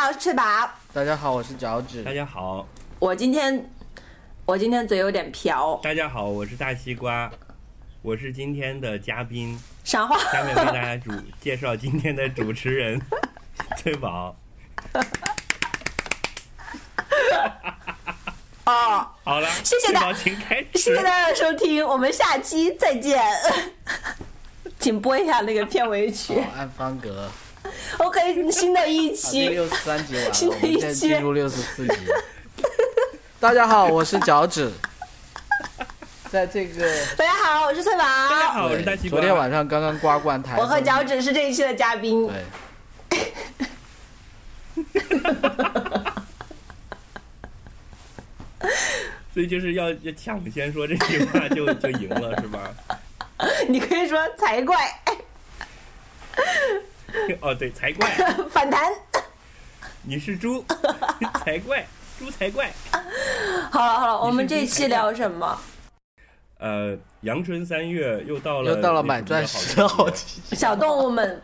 好，我是翠宝。大家好，我是脚趾大。家好，我今天我今天嘴有点瓢，大家好，我是大西瓜，我是今天的嘉宾，赏话。下面为大家主介绍今天的主持人 翠宝。哦，好了，谢谢大翠宝，请开谢始谢。大家的收听，我们下期再见。请播一下那个片尾曲。好，按方格。OK，新的一期，六十三集完了，新我们的一期现在进入六十四集。大家好，我是脚趾。在这个大家好，我是翠宝。大家好，我是大西瓜。昨天晚上刚刚刮罐台，我和脚趾是这一期的嘉宾。对，所以就是要要抢先说这句话就就赢了是吧？你可以说才怪，哦，对，才怪，反弹。你是猪，才怪，猪才怪。好了好了，我们这期聊什么？呃，阳春三月又到了，又到了买钻石的好季节。小动物们，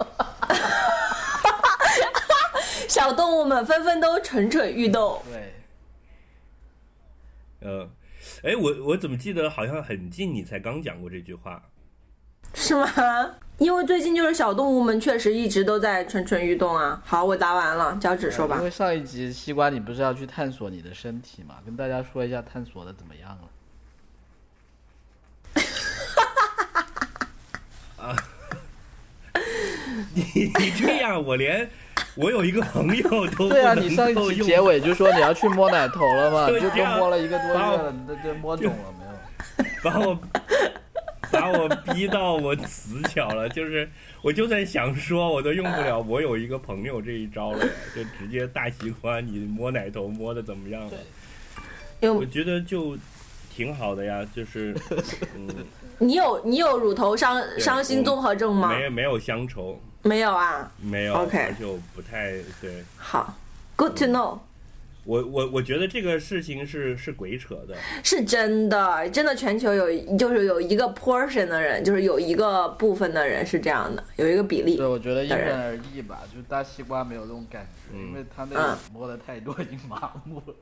小动物们纷纷都蠢蠢欲动。对，呃，哎，我我怎么记得好像很近你才刚讲过这句话？是吗？因为最近就是小动物们确实一直都在蠢蠢欲动啊。好，我答完了，脚趾说吧因。为上一集西瓜你不是要去探索你的身体嘛？跟大家说一下探索的怎么样了？你 你这样，我连 我有一个朋友都对啊，你上一集结尾就说你要去摸奶头了嘛，就都摸了一个多月了，你这这摸肿了没有？把我把我逼到我死角了，就是我就算想说，我都用不了。我有一个朋友这一招了，就直接大西瓜，你摸奶头摸的怎么样？因为我觉得就挺好的呀，就是 嗯，你有你有乳头伤伤心综合症吗？没有没有乡愁，没有啊。没有 OK 就不太对。好，Good to know，我我我觉得这个事情是是鬼扯的，是真的，真的全球有就是有一个 portion 的人，就是有一个部分的人是这样的，有一个比例对，。我觉得因人人而异吧。就大西瓜没有这种感觉，嗯因为他那个摸的太多，已经麻木了。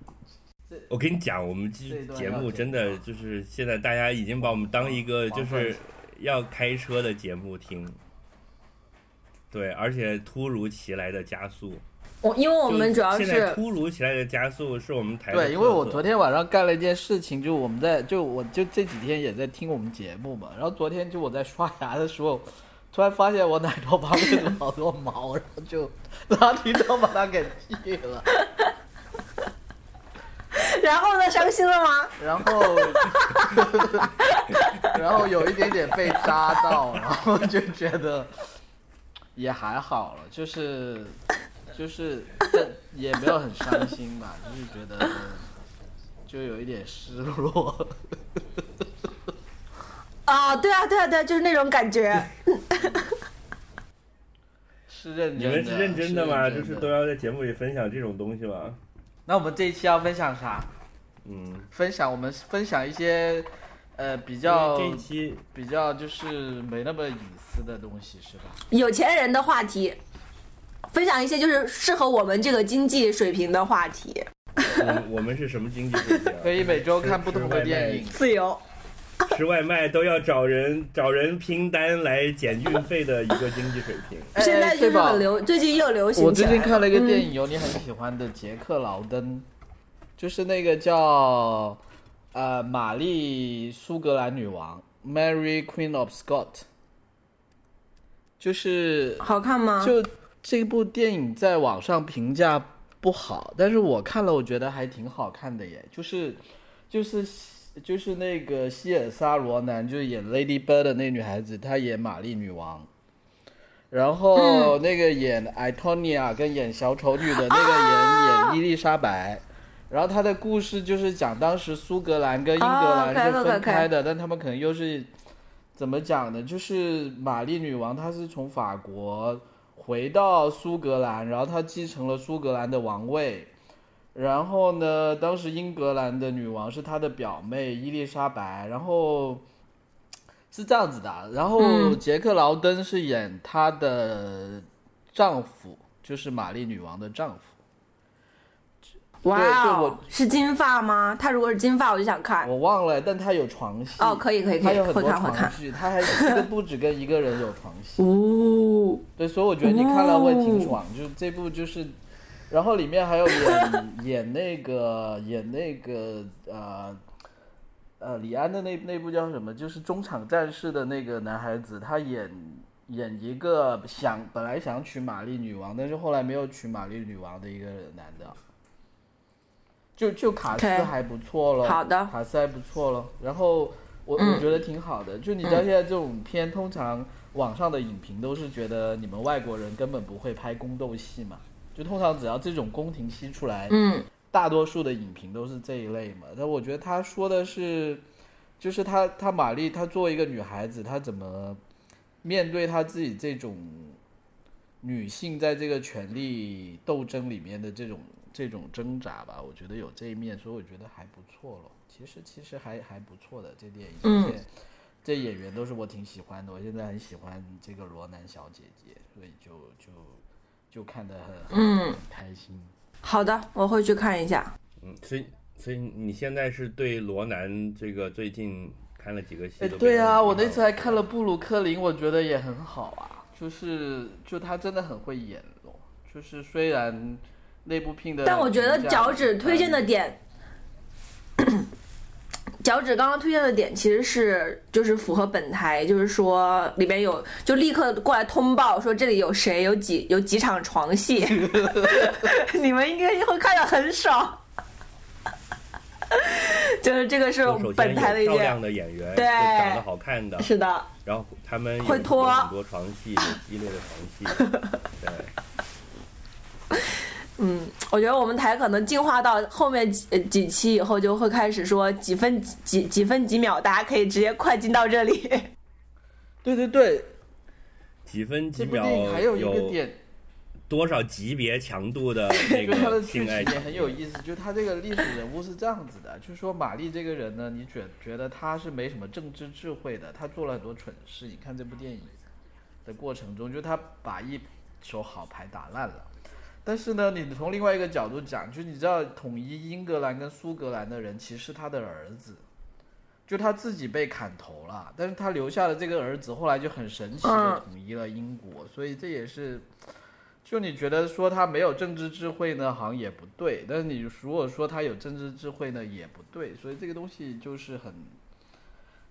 我跟你讲，我们这节目真的就是现在大家已经把我们当一个就是要开车的节目听，对，而且突如其来的加速，我因为我们主要就现在是突如其来的加速是我们台对，因为我昨天晚上干了一件事情，就我们在就我就这几天也在听我们节目嘛，然后昨天就我在刷牙的时候，突然发现我奶头旁边有好多毛，然后就拉提刀把它给剃了，然后呢，伤心了吗？然后然后有一点点被扎到，然后就觉得也还好了，就是就是但也没有很伤心吧，就是觉得就有一点失落。啊，对啊，对啊，对啊，就是那种感觉。是认真的，你们是认真的吗？就是都要在节目里分享这种东西吗？那我们这一期要分享啥？嗯，分享我们分享一些呃比较这一期比较就是没那么隐私的东西，是吧？有钱人的话题，分享一些就是适合我们这个经济水平的话题。我我们是什么经济水平啊？可以每周看不同的电影。自由，吃外卖都要找人 找人拼单来减运费的一个经济水平。哎现在就是很流，最近又流行我最近看了一个电嗯影，有你很喜欢的杰克劳登，就是那个叫呃玛丽苏格兰女王 Mary Queen of Scott，就是好看吗？就这部电影在网上评价不好，但是我看了，我觉得还挺好看的耶。就是，就是，就是那个希尔莎罗南，就是演 Lady Bird 的那女孩子，她演玛丽女王。然后那个演艾托尼亚跟演小丑女的那个演演伊丽莎白。然后她的故事就是讲当时苏格兰跟英格兰哦是分开的，但他们可能又是怎么讲呢？就是玛丽女王她是从法国回到苏格兰，然后他继承了苏格兰的王位。然后呢，当时英格兰的女王是她的表妹伊丽莎白，然后是这样子的。然后嗯杰克劳登是演她的丈夫，就是玛丽女王的丈夫。哇是金发吗？他如果是金发，我就想看。我忘了，但他有床戏哦，可以可以可以，他有很多会看会看床。戏，他还这个不止跟一个人有床戏，哦，对，所以我觉得你看了会挺哦爽，就这部就是，然后里面还有演演那个 演那个呃呃李安的那那部叫什么？就是中场战士的那个男孩子，他演演一个想本来想娶玛丽女王，但是后来没有娶玛丽女王的一个男的，就就卡斯还不错了，好的。卡斯还不错了，然后。我嗯。我觉得挺好的，就你知道现在这种片，通常网上的影评都是觉得你们外国人根本不会拍宫斗戏嘛，就通常只要这种宫廷戏出来，嗯。大多数的影评都是这一类嘛。但我觉得他说的是，就是他他玛丽她作为一个女孩子，她怎么面对她自己这种女性在这个权力斗争里面的这种这种挣扎吧，我觉得有这一面，所以我觉得还不错了。其实其实还还不错的这电影，嗯而且这演员都是我挺喜欢的，我现在很喜欢这个罗南小姐姐，所以就就就看得很开心。好的，我会去看一下。嗯，所以所以你现在是对罗南这个最近看了几个戏对啊，我那次还看了布鲁克林，我觉得也很好啊，就是就他真的很会演咯，就是虽然那部片的，但我觉得脚趾推荐的点，脚趾刚刚推荐的点其实是就是符合本台，就是说里边有就立刻过来通报说这里有谁有几有几场床戏，你们应该会看的很少。就是这个是本台的一漂亮，的演员，对长得好看的，是的，然后他们会拖很多床戏，有激烈的床戏，对，嗯，我觉得我们台可能进化到后面几呃几期以后，就会开始说几分几几几分几秒，大家可以直接快进到这里。对对对，几分几这部秒电影还有一个点，多少级别强度的那个剧情也性爱场很有意思，就他这个历史人物是这样子的，就是说玛丽这个人呢，你觉觉得他是没什么政治智慧的，他做了很多蠢事。你看这部电影的过程中，就他把一手好牌打烂了。但是呢，你从另外一个角度讲，就你知道，统一英格兰跟苏格兰的人其实是他的儿子，就他自己被砍头了，但是他留下的这个儿子后来就很神奇的嗯统一了英国，所以这也是。就你觉得说他没有政治智慧呢，好像也不对；但是你如果说他有政治智慧呢，也不对。所以这个东西就是很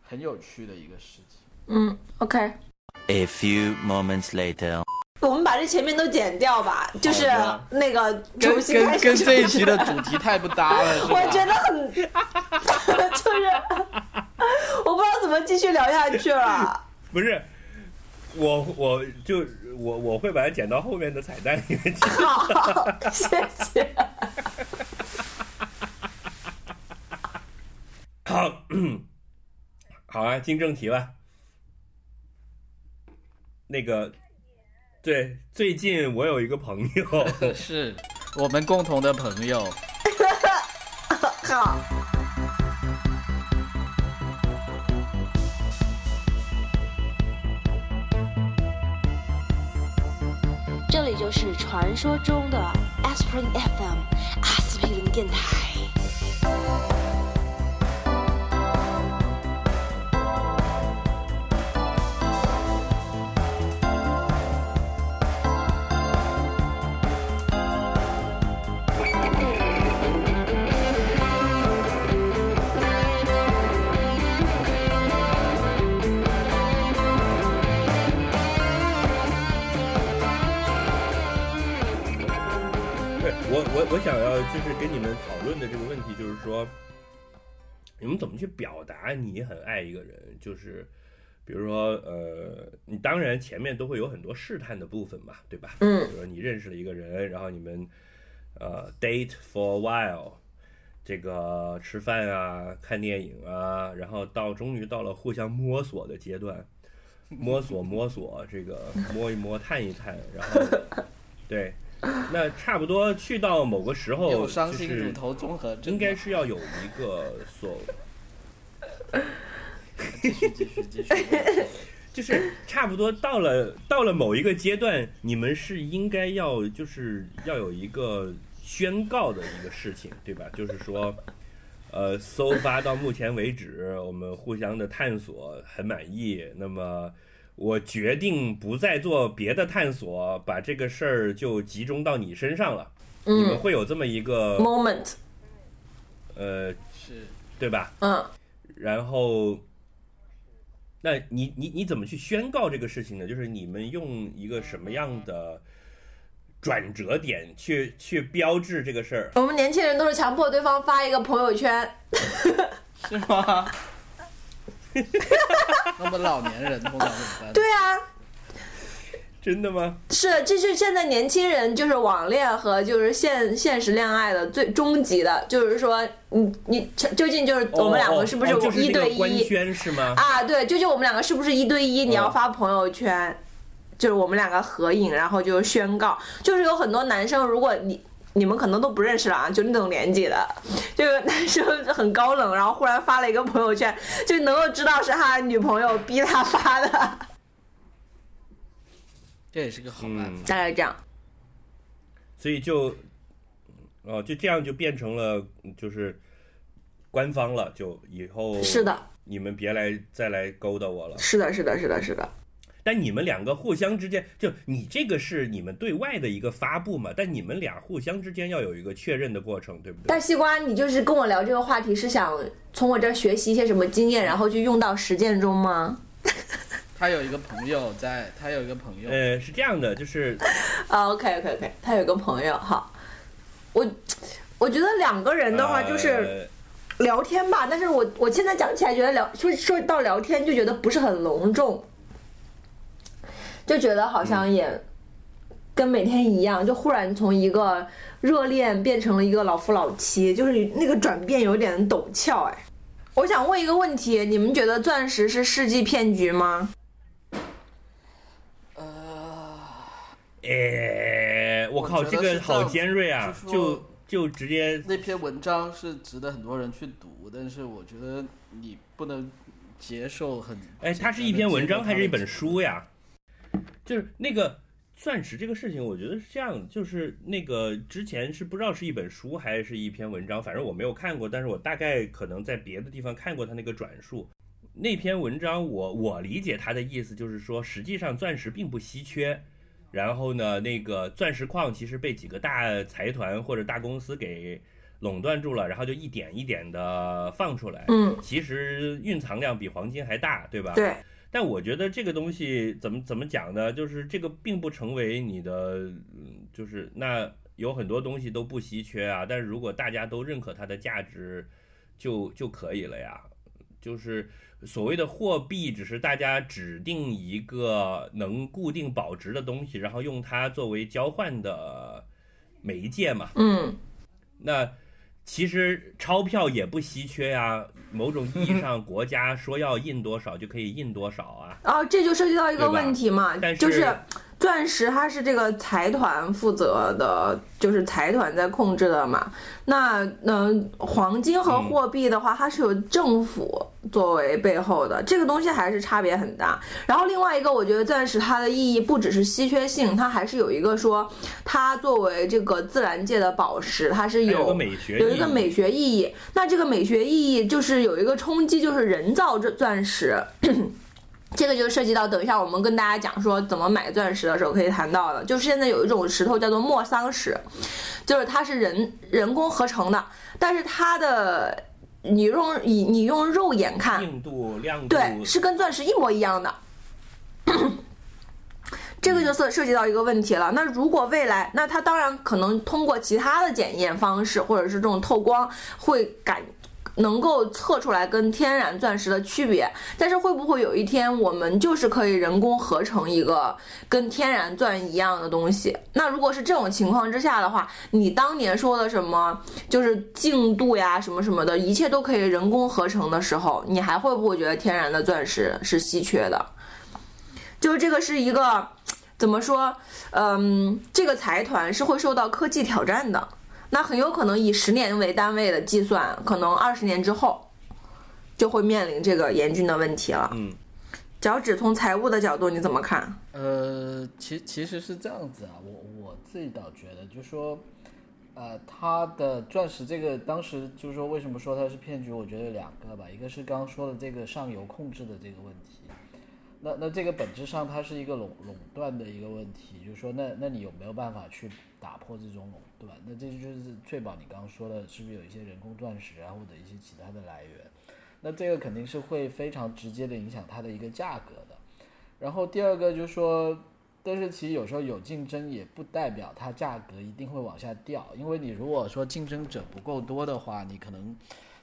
很有趣的一个事情。嗯，OK，A few moments later. 我们把这前面都剪掉吧，就是那个跟重新开始跟跟这一就期的主题太不搭了，我觉得很，就是我不知道怎么继续聊下去了。不是，我我就我我会把它剪到后面的彩蛋里面去。好，谢谢。好，好啊，进正题吧。那个，对，最近我有一个朋友，是我们共同的朋友。好，这里就是传说中的 Aspirin FM 阿司匹林电台。我想要就是跟你们讨论的这个问题，就是说，你们怎么去表达你很爱一个人？就是比如说，呃，你当然前面都会有很多试探的部分嘛，对吧？嗯比如说你认识了一个人，然后你们呃 date for a while，这个吃饭啊、看电影啊，然后到终于到了互相摸索的阶段，摸索摸索，这个摸一摸、探一探，然后 对，那差不多去到某个时候，有伤就是心乳头综合症，应该是要有一个所，继续继续继续。就是差不多到了到了某一个阶段，你们是应该要就是要有一个宣告的一个事情，对吧？就是说，呃，搜发到目前为止，我们互相的探索很满意。那么，我决定不再做别的探索，把这个事儿就集中到你身上了。你们嗯会有这么一个，moment，呃，是对吧？嗯，然后，那你你你怎么去宣告这个事情呢？就是你们用一个什么样的转折点去去标志这个事儿？我们年轻人都是强迫对方发一个朋友圈，是吗？那么老年人通常怎么办？对啊，真的吗？是，这是现在年轻人就是网恋和就是现现实恋爱的最终极的，就是说，你你究竟就是我们两个是不是哦哦就是一对一宣是吗？啊？对，究竟我们两个是不是一对一？你要哦发朋友圈，就是我们两个合影，然后就宣告，就是有很多男生，如果你。你们可能都不认识了啊，就那种年纪的，就是男生很高冷，然后忽然发了一个朋友圈，就能够知道是他女朋友逼他发的，这也是个好办法。嗯，大概这样。所以就哦，就这样就变成了就是官方了，就以后是的，你们别来再来勾搭我了。是的，是的，是的，是的。但你们两个互相之间，就你这个是你们对外的一个发布嘛，但你们俩互相之间要有一个确认的过程，对不对？但西瓜，你就是跟我聊这个话题，是想从我这儿学习一些什么经验，然后去用到实践中吗？他有一个朋友在，他有一个朋友，呃，是这样的，就是 啊，OK OK OK，他有个朋友，好，我我觉得两个人的话就是呃聊天吧，但是我我现在讲起来觉得聊说说到聊天就觉得不是很隆重，就觉得好像也跟每天一样，就忽然从一个热恋变成了一个老夫老妻，就是那个转变有点陡峭哎。我想问一个问题，你们觉得钻石是世纪骗局吗？呃哎，我靠，我这个好尖锐啊！就就就直接那篇文章是值得很多人去读，但是我觉得你不能接受很。哎，它是一篇文章还是一本书呀？就是那个钻石这个事情，我觉得是这样，就是那个之前是不知道是一本书还是一篇文章，反正我没有看过，但是我大概可能在别的地方看过他那个转述。那篇文章我我理解他的意思就是说，实际上钻石并不稀缺，然后呢，那个钻石矿其实被几个大财团或者大公司给垄断住了，然后就一点一点的放出来。嗯，其实蕴藏量比黄金还大，对吧？。对，但我觉得这个东西怎么怎么讲呢？就是这个并不成为你的，嗯，就是那有很多东西都不稀缺啊。但是如果大家都认可它的价值，就就可以了呀。就是所谓的货币，只是大家指定一个能固定保值的东西，然后用它作为交换的媒介嘛。嗯。那其实钞票也不稀缺呀，某种意义上，国家说要印多少就可以印多少啊。哦，这就涉及到一个问题嘛，但是就是钻石它是这个财团负责的，就是财团在控制的嘛。那嗯、呃黄金和嗯货币的话，它是有政府作为背后的，这个东西还是差别很大。然后另外一个，我觉得钻石它的意义不只是稀缺性，它还是有一个说，它作为这个自然界的宝石，它是有有一个美学意义。那这个美学意义就是有一个冲击，就是人造这钻石。这个就涉及到等一下我们跟大家讲说怎么买钻石的时候可以谈到的，就是现在有一种石头叫做莫桑石，就是它是人人工合成的，但是它的你用你你用肉眼看，硬度、亮度，对，是跟钻石一模一样的。这个就涉涉及到一个问题了。那如果未来，那它当然可能通过其他的检验方式，或者是这种透光，会感能够测出来跟天然钻石的区别。但是会不会有一天，我们就是可以人工合成一个跟天然钻一样的东西？那如果是这种情况之下的话，你当年说的什么就是净度呀，什么什么的，一切都可以人工合成的时候，你还会不会觉得天然的钻石是稀缺的？就是这个是一个怎么说？嗯，这个财团是会受到科技挑战的。那很有可能以十年为单位的计算，可能二十年之后就会面临这个严峻的问题了。嗯，脚趾从财务的角度你怎么看？呃，其其实是这样子啊，我我自己倒觉得，就说，呃，它的钻石这个当时就是说为什么说它是骗局？我觉得有两个吧，一个是刚刚说的这个上游控制的这个问题，那那这个本质上它是一个垄垄断的一个问题，就是说那那你有没有办法去打破这种垄对吧？那这就是确保你刚刚说的是不是有一些人工钻石啊，或者一些其他的来源？那这个肯定是会非常直接的影响它的一个价格的。然后第二个就是说，但是其实有时候有竞争也不代表它价格一定会往下掉，因为你如果说竞争者不够多的话，你可能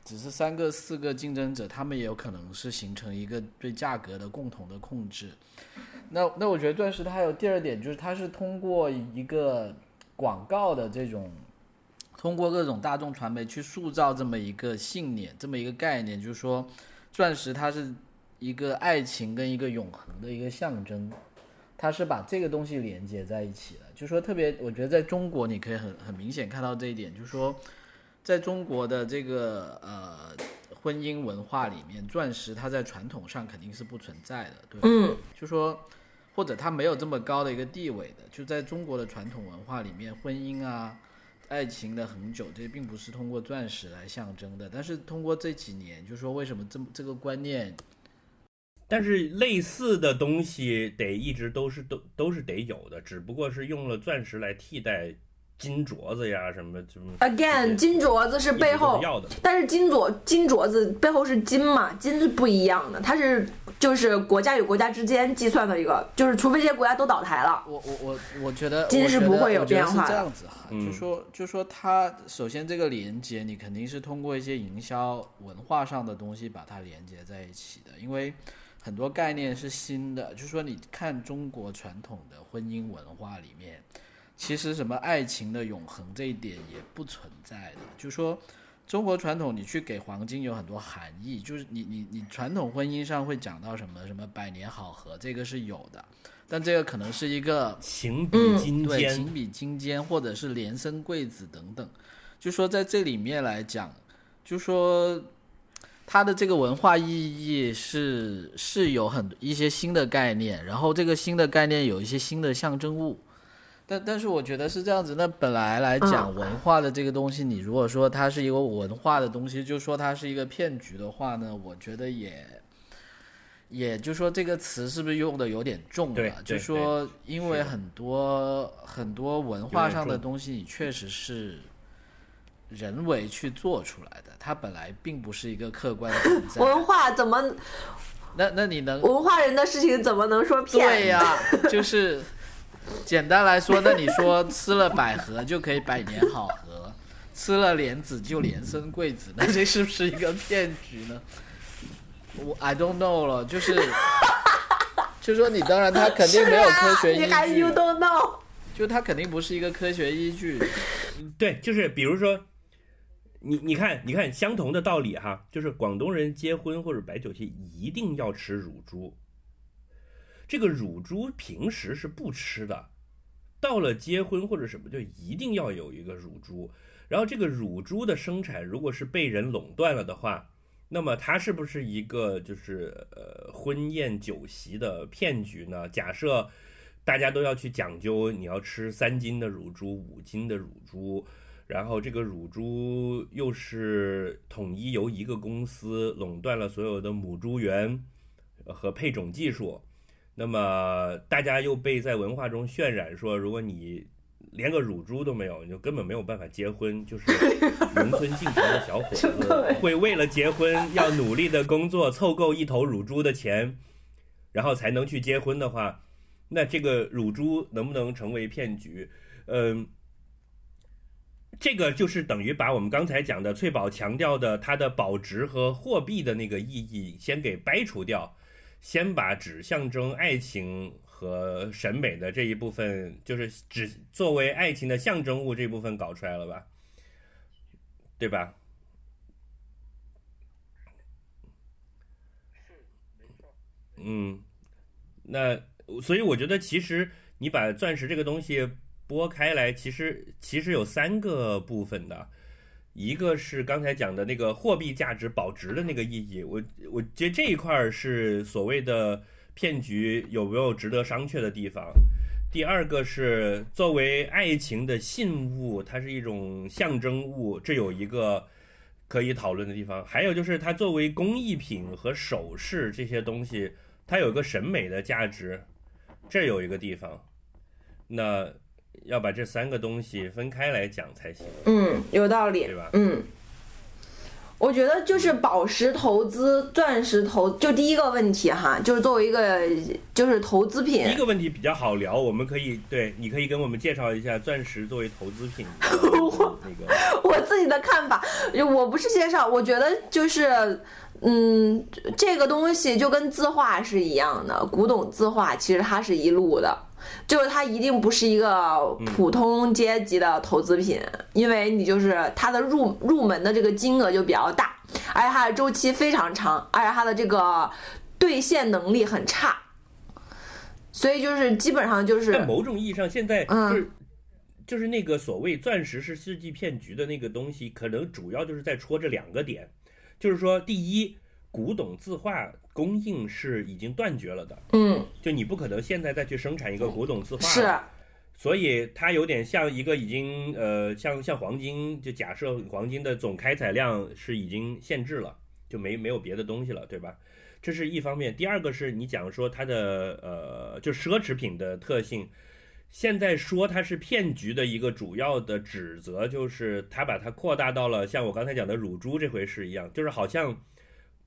只是三个四个竞争者，他们也有可能是形成一个对价格的共同的控制。那那我觉得钻石它还有第二点就是它是通过一个广告的这种。通过各种大众传媒去塑造这么一个信念，这么一个概念，就是说，钻石它是一个爱情跟一个永恒的一个象征，它是把这个东西连接在一起的。就是说，特别我觉得在中国，你可以很很明显看到这一点，就是说，在中国的这个呃婚姻文化里面，钻石它在传统上肯定是不存在的，对吧？嗯，就说或者他没有这么高的一个地位的，就在中国的传统文化里面，婚姻啊。爱情的恒久，这并不是通过钻石来象征的，但是通过这几年，就是说为什么这么这个观念，但是类似的东西得一直都是都都是得有的，只不过是用了钻石来替代金镯子呀什么什么。Again，金镯子是背后，要的，但是金镯金镯子背后是金嘛，金是不一样的，它是就是国家与国家之间计算的一个，就是除非这些国家都倒台了，我我我我觉得金是我觉得不会有变化这样子哈，嗯。就说就说它首先这个连接，你肯定是通过一些营销文化上的东西把它连接在一起的，因为很多概念是新的，就是说你看中国传统的婚姻文化里面，其实什么爱情的永恒这一点也不存在的，就是说。中国传统，你去给黄金有很多含义，就是你你你传统婚姻上会讲到什么什么百年好合，这个是有的，但这个可能是一个情比金对，坚，情比金坚，或者是连生贵子等等，就说在这里面来讲，就说它的这个文化意义是是有很一些新的概念，然后这个新的概念有一些新的象征物。但但是我觉得是这样子，那本来来讲嗯文化的这个东西，你如果说它是一个文化的东西，就说它是一个骗局的话呢，我觉得也，也就说这个词是不是用的有点重对了？就说因为很多很多文化上的东西，你确实是人为去做出来的，它本来并不是一个客观存在。文化怎么那那你能文化人的事情怎么能说骗？对 呀、就是简单来说，那你说吃了百合就可以百年好合，吃了莲子就连生贵子，那这是不是一个骗局呢？我 I don't know 了，就是 就说你当然它肯定没有科学依据啊、你还 you，don't know？就它肯定不是一个科学依据。对，就是比如说，你你看，你看相同的道理哈，就是广东人结婚或者摆酒席一定要吃乳猪，这个乳猪平时是不吃的，到了结婚或者什么就一定要有一个乳猪，然后这个乳猪的生产如果是被人垄断了的话，那么它是不是一个就是呃婚宴酒席的骗局呢？假设大家都要去讲究，你要吃三斤的乳猪、五斤的乳猪，然后这个乳猪又是统一由一个公司垄断了所有的母猪源和配种技术，那么大家又被在文化中渲染说，如果你连个乳猪都没有，你就根本没有办法结婚。就是农村进城的小伙子 会为了结婚要努力的工作，凑够一头乳猪的钱，然后才能去结婚的话，那这个乳猪能不能成为骗局？嗯。这个就是等于把我们刚才讲的翠宝强调的它的保值和货币的那个意义先给掰除掉，先把只象征爱情和审美的这一部分，就是只作为爱情的象征物这一部分搞出来了吧，对吧？嗯，那所以我觉得其实你把钻石这个东西拨开来，其实其实有三个部分的，一个是刚才讲的那个货币价值保值的那个意义，我我觉得这一块是所谓的骗局有没有值得商榷的地方。第二个是作为爱情的信物，它是一种象征物，这有一个可以讨论的地方。还有就是它作为工艺品和首饰这些东西，它有一个审美的价值，这有一个地方。那要把这三个东西分开来讲才行，嗯，有道理对，吧？嗯。我觉得就是宝石投资、钻石投，就第一个问题哈，就是作为一个就是投资品第一，个问题比较好聊，我们可以对，你可以跟我们介绍一下钻石作为投资品的 那个。我自己的看法，我不是介绍，我觉得就是，嗯，这个东西就跟字画是一样的，古董字画其实它是一路的，就是它一定不是一个普通阶级的投资品，因为你就是它的入入门的这个金额就比较大，而且它的周期非常长，而且它的这个兑现能力很差。所以就是基本上就是在某种意义上，现在嗯。就是、就是那个所谓钻石是世纪骗局的那个东西，可能主要就是在戳这两个点，就是说，第一，古董字画供应是已经断绝了的，嗯。就你不可能现在再去生产一个古董字画，是，所以它有点像一个已经呃，像像黄金，就假设黄金的总开采量是已经限制了，就没没有别的东西了，对吧？这是一方面。第二个是你讲说它的呃，就奢侈品的特性，现在说它是骗局的一个主要的指责，就是它把它扩大到了像我刚才讲的乳猪这回事一样，就是好像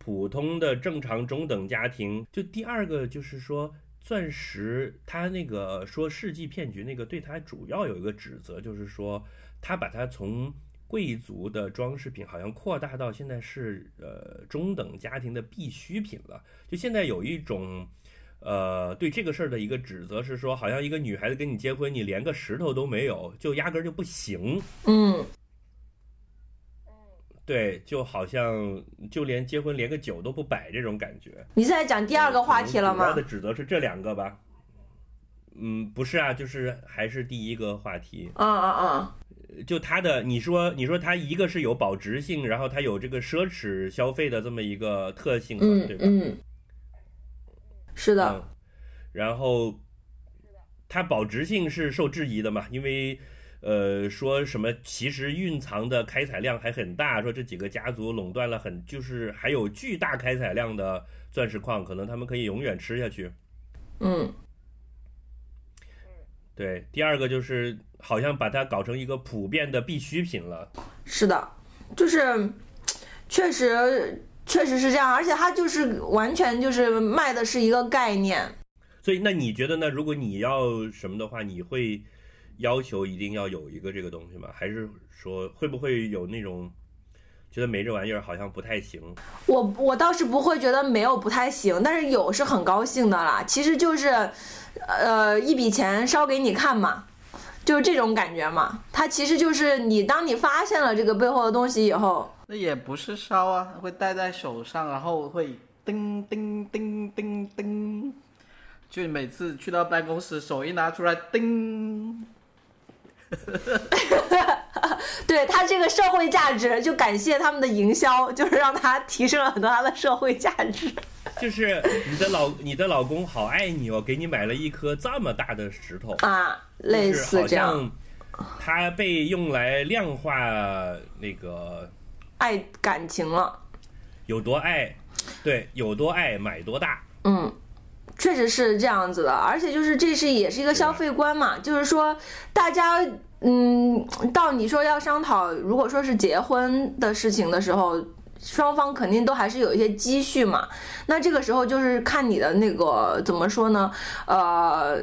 普通的正常中等家庭。就第二个就是说，钻石他那个说世纪骗局那个，对他主要有一个指责，就是说他把它从贵族的装饰品好像扩大到现在是呃中等家庭的必需品了。就现在有一种。呃，对这个事儿的一个指责是说，好像一个女孩子跟你结婚，你连个石头都没有，就压根儿就不行。嗯对，就好像就连结婚连个酒都不摆这种感觉。你现在讲第二个话题了吗主要的？指责是这两个吧？嗯，不是啊，就是还是第一个话题。啊啊啊，就他的，你说你说他一个是有保值性，然后他有这个奢侈消费的这么一个特性嘛，嗯对吧？嗯，是的，嗯，然后它保值性是受质疑的嘛，因为呃说什么其实蕴藏的开采量还很大，说这几个家族垄断了很就是还有巨大开采量的钻石矿，可能他们可以永远吃下去。嗯对，第二个就是好像把它搞成一个普遍的必需品了。是的，就是确实确实是这样，而且它就是完全就是卖的是一个概念。所以，那你觉得呢？如果你要什么的话，你会要求一定要有一个这个东西吗？还是说会不会有那种觉得没这玩意儿好像不太行？我我倒是不会觉得没有不太行，但是有是很高兴的啦。其实就是，呃，一笔钱烧给你看嘛，就是这种感觉嘛。它其实就是你当你发现了这个背后的东西以后，那也不是烧啊，会戴在手上，然后会叮叮叮叮叮，就每次去到办公室，手一拿出来，叮，对他这个社会价值，就感谢他们的营销，就是让他提升了很多他的社会价值。就是你的老你的老公好爱你哦，给你买了一颗这么大的石头，啊，类似这样，像它被用来量化那个爱感情了。有多爱，对，有多爱买多大。嗯，确实是这样子的，而且就是这是也是一个消费观嘛，就是说大家嗯，到你说要商讨，如果说是结婚的事情的时候。双方肯定都还是有一些积蓄嘛，那这个时候就是看你的那个怎么说呢？呃，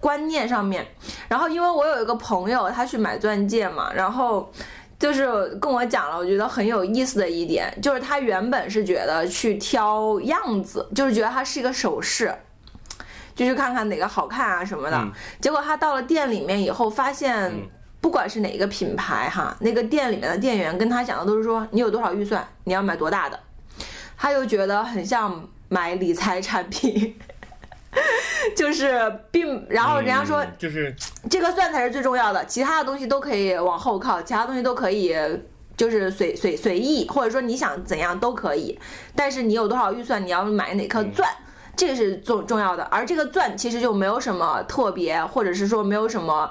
观念上面。然后因为我有一个朋友，他去买钻戒嘛，然后就是跟我讲了，我觉得很有意思的一点，就是他原本是觉得去挑样子，就是觉得它是一个首饰，就去看看哪个好看啊什么的。嗯结果他到了店里面以后，发现嗯不管是哪一个品牌哈，那个店里面的店员跟他讲的都是说你有多少预算，你要买多大的，他又觉得很像买理财产品。就是并，然后人家说嗯就是这个钻才是最重要的，其他的东西都可以往后靠，其他东西都可以就是随随随意，或者说你想怎样都可以。但是你有多少预算，你要买哪颗钻，这个是重重要的。而这个钻其实就没有什么特别，或者是说没有什么，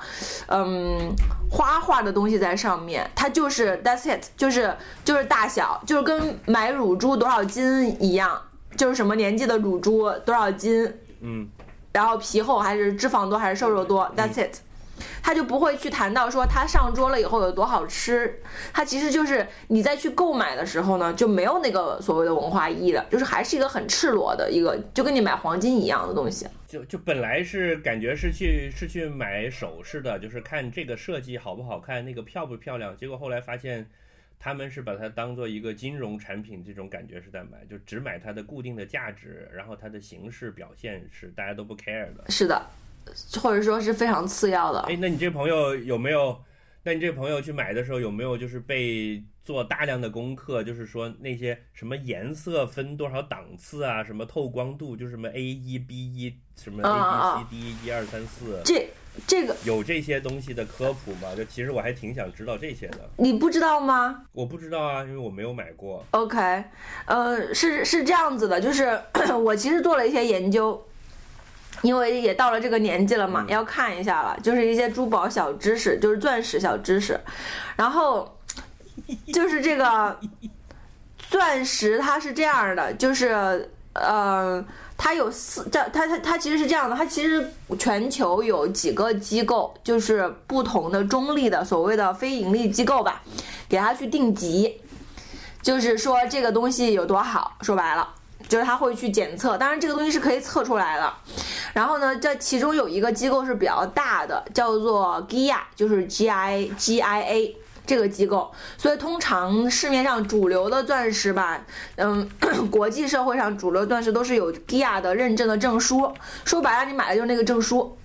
嗯，花花的东西在上面，它就是 that's it，就是就是大小，就是跟买乳猪多少斤一样，就是什么年纪的乳猪多少斤，嗯，然后皮厚还是脂肪多还是瘦肉多，that's it。他就不会去谈到说它上桌了以后有多好吃，它其实就是你在去购买的时候呢，就没有那个所谓的文化意义了，就是还是一个很赤裸的一个，就跟你买黄金一样的东西。就就本来是感觉是去是去买首饰的，就是看这个设计好不好看，那个漂不漂亮。结果后来发现，他们是把它当做一个金融产品，这种感觉是在买，就只买它的固定的价值，然后它的形式表现是大家都不 care 的。是的，或者说是非常次要的。哎，那你这朋友有没有？那你这朋友去买的时候有没有就是被做大量的功课？就是说那些什么颜色分多少档次啊，什么透光度，就是什么 A 一 B 一，什么 A 啊 B C D 一二三四，这这个有这些东西的科普吗？就其实我还挺想知道这些的。你不知道吗？我不知道啊，因为我没有买过。OK，呃，是是这样子的，就是 我其实做了一些研究，因为也到了这个年纪了嘛，要看一下了，就是一些珠宝小知识，就是钻石小知识，然后 就是这个钻石它是这样的，就是呃。它有四，这它它它其实是这样的，它其实全球有几个机构，就是不同的中立的所谓的非盈利机构吧，给它去定级，就是说这个东西有多好，说白了。就是他会去检测，当然这个东西是可以测出来的。然后呢，这其中有一个机构是比较大的，叫做 GIA，就是 G I G I A 这个机构。所以通常市面上主流的钻石吧，嗯，国际社会上主流钻石都是有 GIA 的认证的证书。说白了，你买的就是那个证书。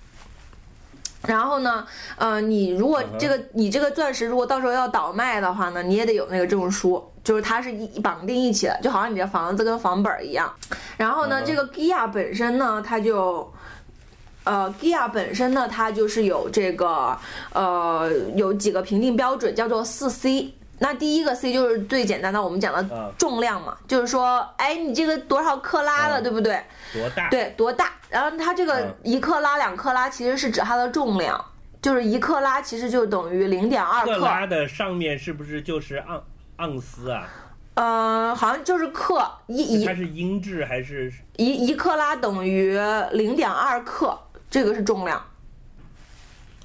然后呢，呃，你如果这个你这个钻石如果到时候要倒卖的话呢，你也得有那个证书，就是它是一绑定一起的，就好像你的房子跟房本一样。然后呢，这个 GIA 本身呢，它就。呃，GIA 本身呢，它就是有这个呃有几个评定标准，叫做四 C。那第一个 C 就是最简单的，我们讲的嗯重量嘛，就是说，哎，你这个多少克拉的，嗯对不对？多大？对，多大？然后它这个嗯一克拉、两克拉其实是指它的重量，就是一克拉其实就等于零点二克，克拉的上面是不是就是盎盎司啊？呃，好像就是克一一它是英制还是？一一克拉等于零点二克，这个是重量。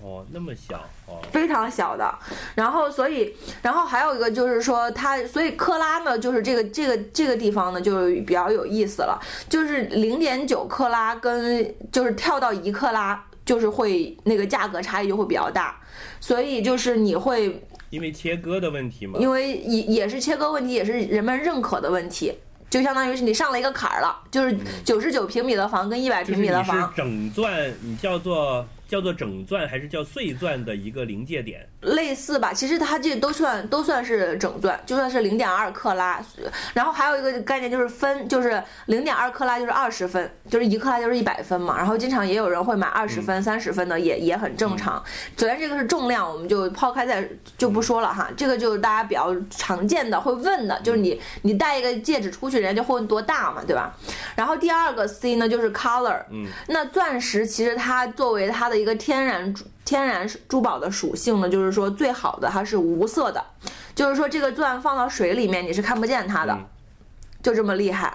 哦，那么小哦。非常小的，然后所以，然后还有一个就是说它，所以克拉呢，就是这个这个这个地方呢，就比较有意思了，就是零点九克拉跟就是跳到一克拉，就是会那个价格差异就会比较大，所以就是你会因为切割的问题嘛。因为也也是切割问题，也是人们认可的问题。就相当于是你上了一个坎儿了，就是九十九平米的房跟一百平米的房，整钻，你叫做叫做整钻还是叫碎钻的一个临界点？类似吧，其实它这都算都算是整钻，就算是零点二克拉。然后还有一个概念就是分，就是零点二克拉就是二十分，就是一克拉就是一百分嘛。然后经常也有人会买二十分、三十分的，也也很正常。首先这个是重量，我们就抛开在就不说了哈。这个就是大家比较常见的会问的，就是你你戴一个戒指出去，人家就会问多大嘛，对吧？然后第二个 C 呢就是 color，嗯，那钻石其实它作为它的一个天然珠天然珠宝的属性呢，就是说最好的它是无色的，就是说这个钻放到水里面你是看不见它的，嗯就这么厉害。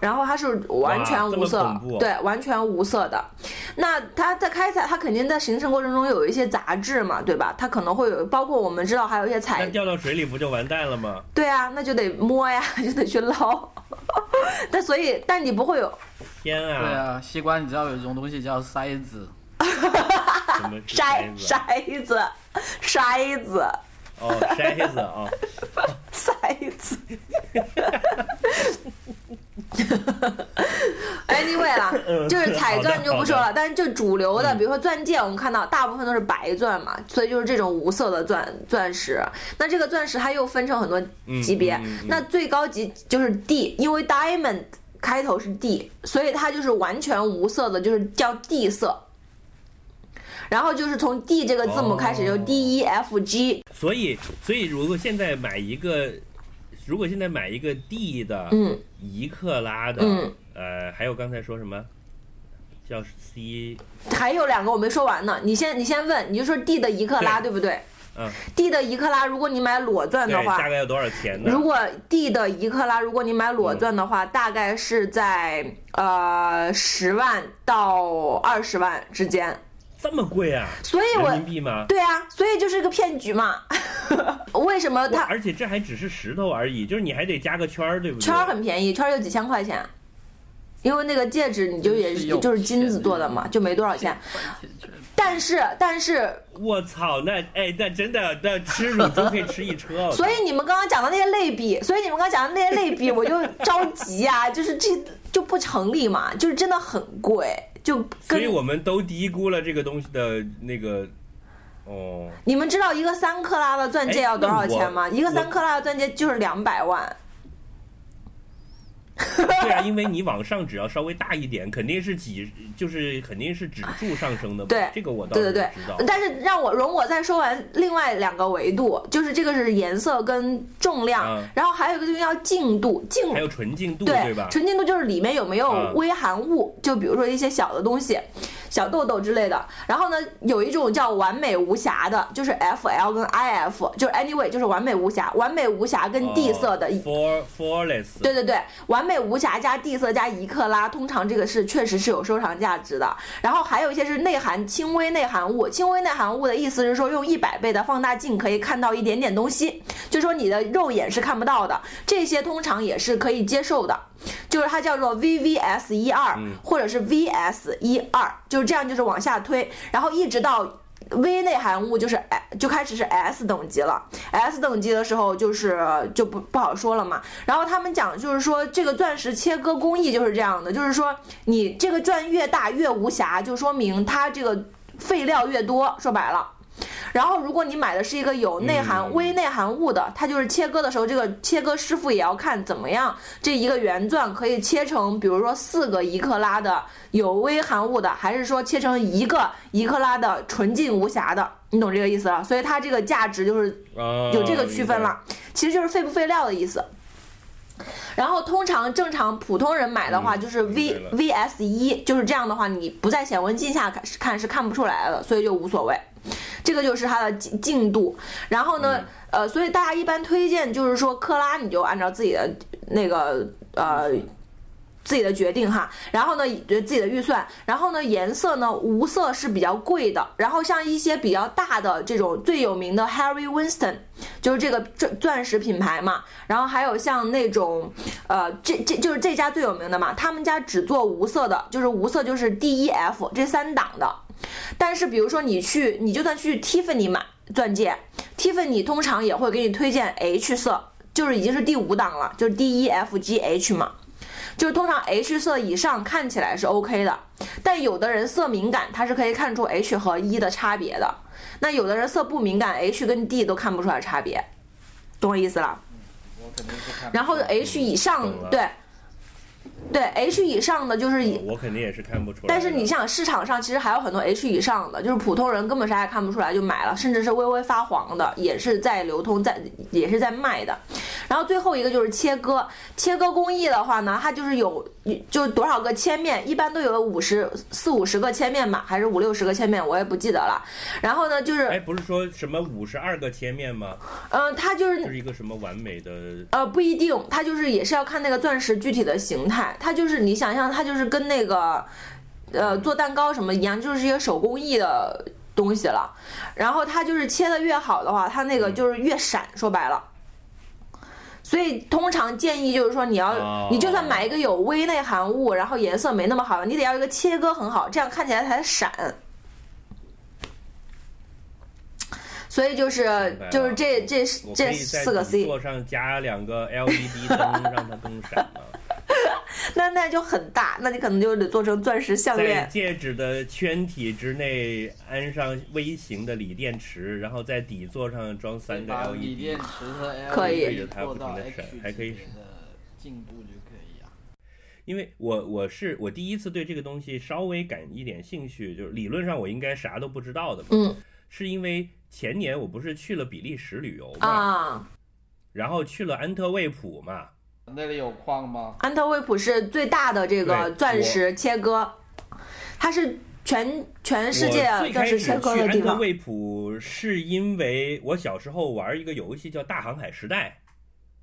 然后它是完全无色对，完全无色的。那它在开采，它肯定在形成过程中有一些杂质嘛，对吧？它可能会有，包括我们知道还有一些那采掉到水里不就完蛋了吗？对啊，那就得摸呀，就得去捞。但所以，但你不会有天啊对啊！啊，西瓜，你知道有一种东西叫筛子，什么 是筛筛子？筛子筛子哦，筛子啊！筛子。anyway 啦，就是彩钻就不说了，但是就主流的，比如说钻戒，我们看到大部分都是白钻嘛，所以就是这种无色的钻钻石。那这个钻石它又分成很多级别，嗯嗯嗯那最高级就是 D，因为 diamond 开头是 D，所以它就是完全无色的，就是叫 D 色。然后就是从 D 这个字母开始，就哦 D E F G，所以，所以如果现在买一个，如果现在买一个 D 的，嗯，一克拉的，嗯呃，还有刚才说什么？叫 C 还有两个我没说完呢，你先你先问，你就说 D 的一克拉对对不对嗯，？D 的一克拉，如果你买裸钻，的话大，概要多少钱呢？如果 D 的一克拉，如果你买裸钻的话，大概是在呃十万到二十万之间。这么贵啊？所以我人民币吗？对啊，所以就是个骗局嘛。为什么哇它而且这还只是石头而已，就是你还得加个圈儿，对不对？圈儿很便宜，圈儿就几千块钱。因为那个戒指你就也是是有就是金子做的嘛，就没多少钱。但是但是，我操，那哎，那真的，那吃乳猪可以吃一车。所以你们刚刚讲的那些类比，所以你们刚刚讲的那些类比，我就着急啊、就是这就不成立嘛，就是真的很贵，就所以我们都低估了这个东西的那个，哦，你们知道一个三克拉的钻戒哎要多少钱吗？一个三克拉的钻戒就是两百万。对啊，因为你往上只要稍微大一点，肯定是几，就是肯定是指数上升的嘛。对这个我倒对对对是知道。，但是让我容我再说完另外两个维度，就是这个是颜色跟重量，嗯然后还有一个东西叫净度，净还有纯净度，对吧？纯净度就是里面有没有嗯微含物，就比如说一些小的东西，小痘痘之类的。然后呢，有一种叫完美无瑕的，就是 FL 跟 IF，就是 anyway 就是完美无瑕，完美无瑕跟地色的。for flawless，对对对，完美无瑕加地色加一克拉，通常这个是确实是有收藏价值的。然后还有一些是内含轻微内含物，轻微内含物的意思是说用一百倍的放大镜可以看到一点点东西，就说你的肉眼是看不到的，这些通常也是可以接受的。就是它叫做 VVS 一二嗯或者是 VS 一二，就是这样，就是往下推，然后一直到。微内含物就是 S 就开始是 S 等级了，S 等级的时候就是就不不好说了嘛。然后他们讲就是说这个钻石切割工艺就是这样的，就是说你这个钻越大越无瑕，就说明它这个废料越多，说白了。然后，如果你买的是一个有内含、嗯微内含物的，它就是切割的时候，这个切割师傅也要看怎么样，这一个圆钻可以切成，比如说四个一克拉的有微含物的，还是说切成一个一克拉的纯净无瑕的，你懂这个意思了？所以它这个价值就是啊有这个区分了，其实就是废不废料的意思。然后通常正常普通人买的话，嗯就是 V、嗯、V S 一，就是这样的话，你不在显微镜下看是看不出来的，所以就无所谓。这个就是它的净净度。然后呢，呃，所以大家一般推荐就是说克拉，你就按照自己的那个呃。自己的决定哈，然后呢，呃自己的预算，然后呢，颜色呢，无色是比较贵的，然后像一些比较大的这种最有名的 Harry Winston，就是这个钻钻石品牌嘛，然后还有像那种，呃，这这就是这家最有名的嘛，他们家只做无色的，就是无色就是 D E F 这三档的，但是比如说你去，你就算去 Tiffany 买钻戒，Tiffany 通常也会给你推荐 H 色，就是已经是第五档了，就是 D E F G H 嘛。就是通常 H 色以上看起来是 OK 的，但有的人色敏感，他是可以看出 H 和 E 的差别的。那有的人色不敏感，H 跟 D 都看不出来差别，懂我意思了？然后 H 以上，对，对 H 以上的就是以我肯定也是看不出来。但是你像市场上其实还有很多 H 以上的，就是普通人根本啥也看不出来就买了，甚至是微微发黄的，也是在流通，在也是在卖的。然后最后一个就是切割，切割工艺的话呢，它就是有就多少个切面，一般都有五十四五十个切面吧，还是五六十个切面，我也不记得了。然后呢，就是哎，不是说什么五十二个切面吗？嗯、呃它就是就是一个什么完美的呃，不一定，它就是也是要看那个钻石具体的形态。它就是你想象，它就是跟那个呃做蛋糕什么一样，就是一个手工艺的东西了。然后它就是切的越好的话，它那个就是越闪。说白了。所以通常建议就是说，你要哦你就算买一个有微内含物，然后颜色没那么好的，你得要一个切割很好，这样看起来才闪。所以就是就是这这这四个 C，做上加两个 LED 灯，让它更闪嘛。那那就很大，那你可能就得做成钻石项在链。戒指的圈体之内安上微型的锂电池，然后在底座上装三个 LED 电。池和 LED 可以它做到不停地 H 闪还可以级别的进步就可以啊。因为我我是我第一次对这个东西稍微感一点兴趣，就是理论上我应该啥都不知道的嘛。嗯是因为前年我不是去了比利时旅游嘛，啊，然后去了安特卫普嘛，那里有矿吗？安特卫普是最大的这个钻石切割，它是全全世界最开始去钻石切割的地方。安特卫普是因为我小时候玩一个游戏叫《大航海时代》，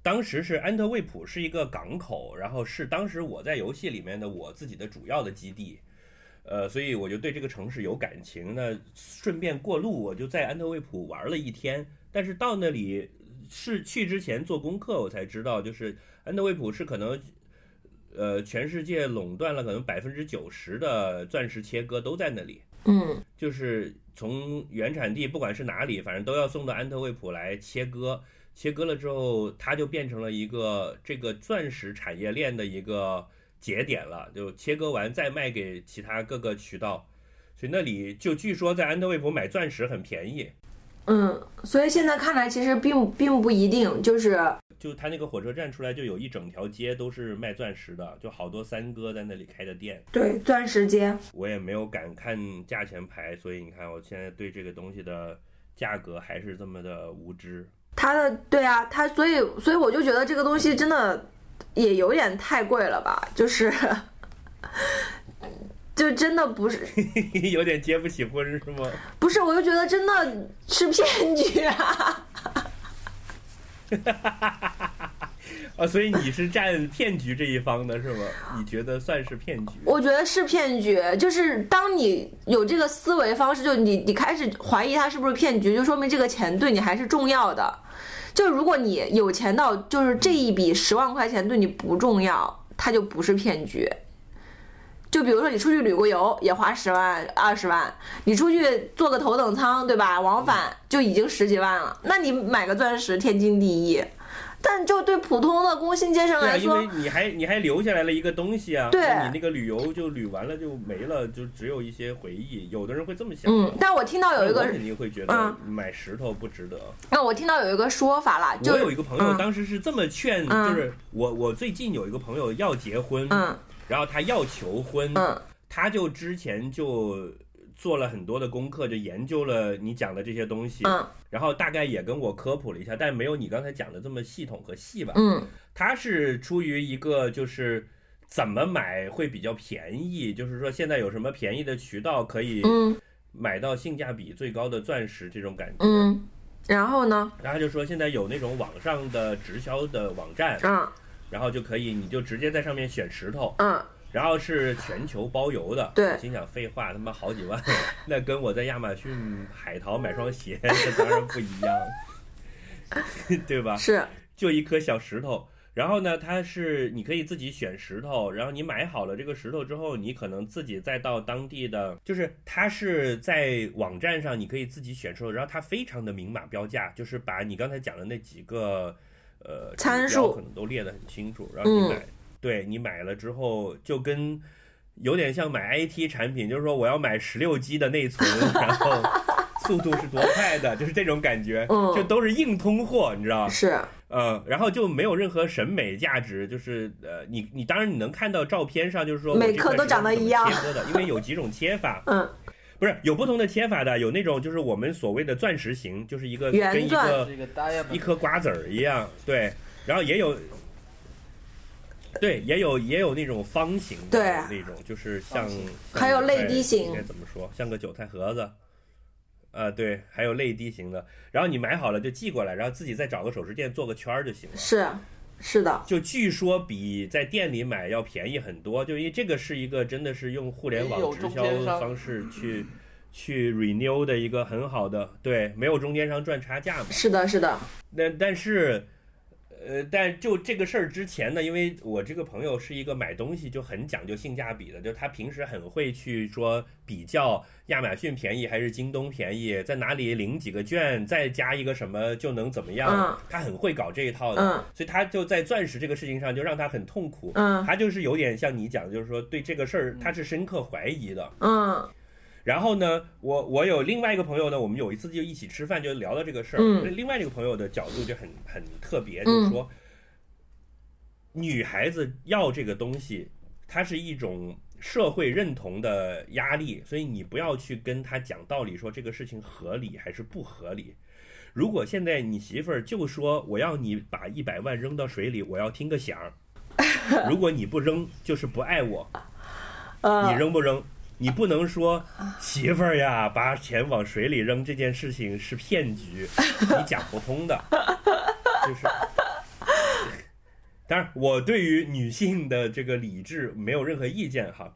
当时是安特卫普是一个港口，然后是当时我在游戏里面的我自己的主要的基地。呃，所以我就对这个城市有感情。那顺便过路，我就在安特卫普玩了一天。但是到那里是去之前做功课，我才知道，就是安特卫普是可能，呃，全世界垄断了可能百分之九十的钻石切割都在那里。嗯就是从原产地，不管是哪里，反正都要送到安特卫普来切割。切割了之后，它就变成了一个这个钻石产业链的一个节点了。就切割完再卖给其他各个渠道，所以那里就据说在安特卫普买钻石很便宜。嗯，所以现在看来其实并并不一定，就是就他那个火车站出来就有一整条街都是卖钻石的，就好多三哥在那里开的店。对钻石街。我也没有敢看价钱牌，所以你看我现在对这个东西的价格还是这么的无知。他的对啊，他所以所以我就觉得这个东西真的也有点太贵了吧，就是就真的不是 有点结不起婚是吗？不是，我就觉得真的是骗局啊！啊，所以你是站骗局这一方的是吗？你觉得算是骗局？我觉得是骗局，就是当你有这个思维方式，就你你开始怀疑它是不是骗局，就说明这个钱对你还是重要的。就如果你有钱到就是这一笔十万块钱对你不重要，它就不是骗局。就比如说你出去旅个游也花十万二十万，你出去坐个头等舱对吧？往返就已经十几万了，那你买个钻石天经地义。但就对普通的工薪阶层来说，因为你还你还留下来了一个东西啊，对那你那个旅游就旅完了就没了，就只有一些回忆。有的人会这么想，嗯，但我听到有一个肯定会觉得嗯买石头不值得。那我听到有一个说法了，就我有一个朋友嗯当时是这么劝，嗯就是我我最近有一个朋友要结婚，嗯然后他要求婚，嗯他就之前就做了很多的功课，就研究了你讲的这些东西，嗯然后大概也跟我科普了一下，但没有你刚才讲的这么系统和细吧。嗯他是出于一个就是怎么买会比较便宜，就是说现在有什么便宜的渠道可以嗯买到性价比最高的钻石这种感觉。嗯，然后呢？然后他就说现在有那种网上的直销的网站，嗯然后就可以你就直接在上面选石头，嗯，然后是全球包邮的。对。我心想废话，他妈好几万，那跟我在亚马逊海淘买双鞋 那当然不一样，对吧？是。就一颗小石头。然后呢，它是你可以自己选石头，然后你买好了这个石头之后，你可能自己再到当地的，就是它是在网站上你可以自己选石头，然后它非常的明码标价，就是把你刚才讲的那几个呃参数。可能都列得很清楚，然后你嗯。买，对你买了之后就跟有点像买 IT 产品，就是说我要买十六 G 的内存，然后 速度是多快的，就是这种感觉，嗯就都是硬通货，你知道吗？是，呃，然后就没有任何审美价值，就是呃，你你当然你能看到照片上，就是说每颗都长得一样切割的，因为有几种切法，嗯不是有不同的切法的，有那种就是我们所谓的钻石形，就是一个跟一个一颗瓜子儿一样，对，然后也有。对，也有也有那种方形的对那种，就是像还有泪哎滴形应该怎么说？像个韭菜盒子，啊、对，还有泪滴形的。然后你买好了就寄过来，然后自己再找个首饰店做个圈儿就行了。是是的，就据说比在店里买要便宜很多，就因为这个是一个真的是用互联网直销方式去去 renew 的一个很好的，对，没有中间商赚差价嘛。是的，是的，那但是，呃，但就这个事儿之前呢，因为我这个朋友是一个买东西就很讲究性价比的，就他平时很会去说比较亚马逊便宜还是京东便宜，在哪里领几个券，再加一个什么就能怎么样，嗯他很会搞这一套的，嗯所以他就在钻石这个事情上就让他很痛苦。嗯他就是有点像你讲，就是说对这个事儿他是深刻怀疑的。嗯然后呢，我我有另外一个朋友呢，我们有一次就一起吃饭，就聊到这个事儿。嗯另外这个朋友的角度就很很特别，就是说，女孩子要这个东西，它是一种社会认同的压力，所以你不要去跟她讲道理，说这个事情合理还是不合理。如果现在你媳妇儿就说我要你把一百万扔到水里，我要听个响。如果你不扔，就是不爱我。呃你扔不扔？你不能说媳妇儿呀，把钱往水里扔这件事情是骗局，你讲不通的。就是，当然，我对于女性的这个理智没有任何意见哈。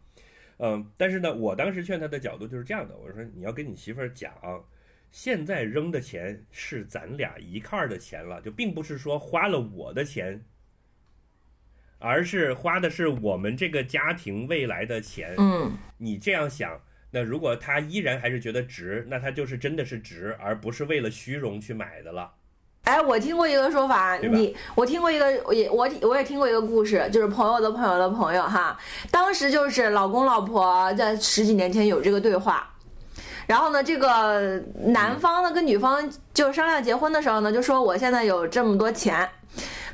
嗯，但是呢，我当时劝她的角度就是这样的，我说你要跟你媳妇儿讲，现在扔的钱是咱俩一块儿的钱了，就并不是说花了我的钱，而是花的是我们这个家庭未来的钱。嗯，你这样想，那如果他依然还是觉得值，那他就是真的是值，而不是为了虚荣去买的了。哎，我听过一个说法，你我听过一个，我也我我也听过一个故事，就是朋友的朋友的朋友哈，当时就是老公老婆在十几年前有这个对话。然后呢，这个男方呢跟女方就商量结婚的时候呢，就说我现在有这么多钱，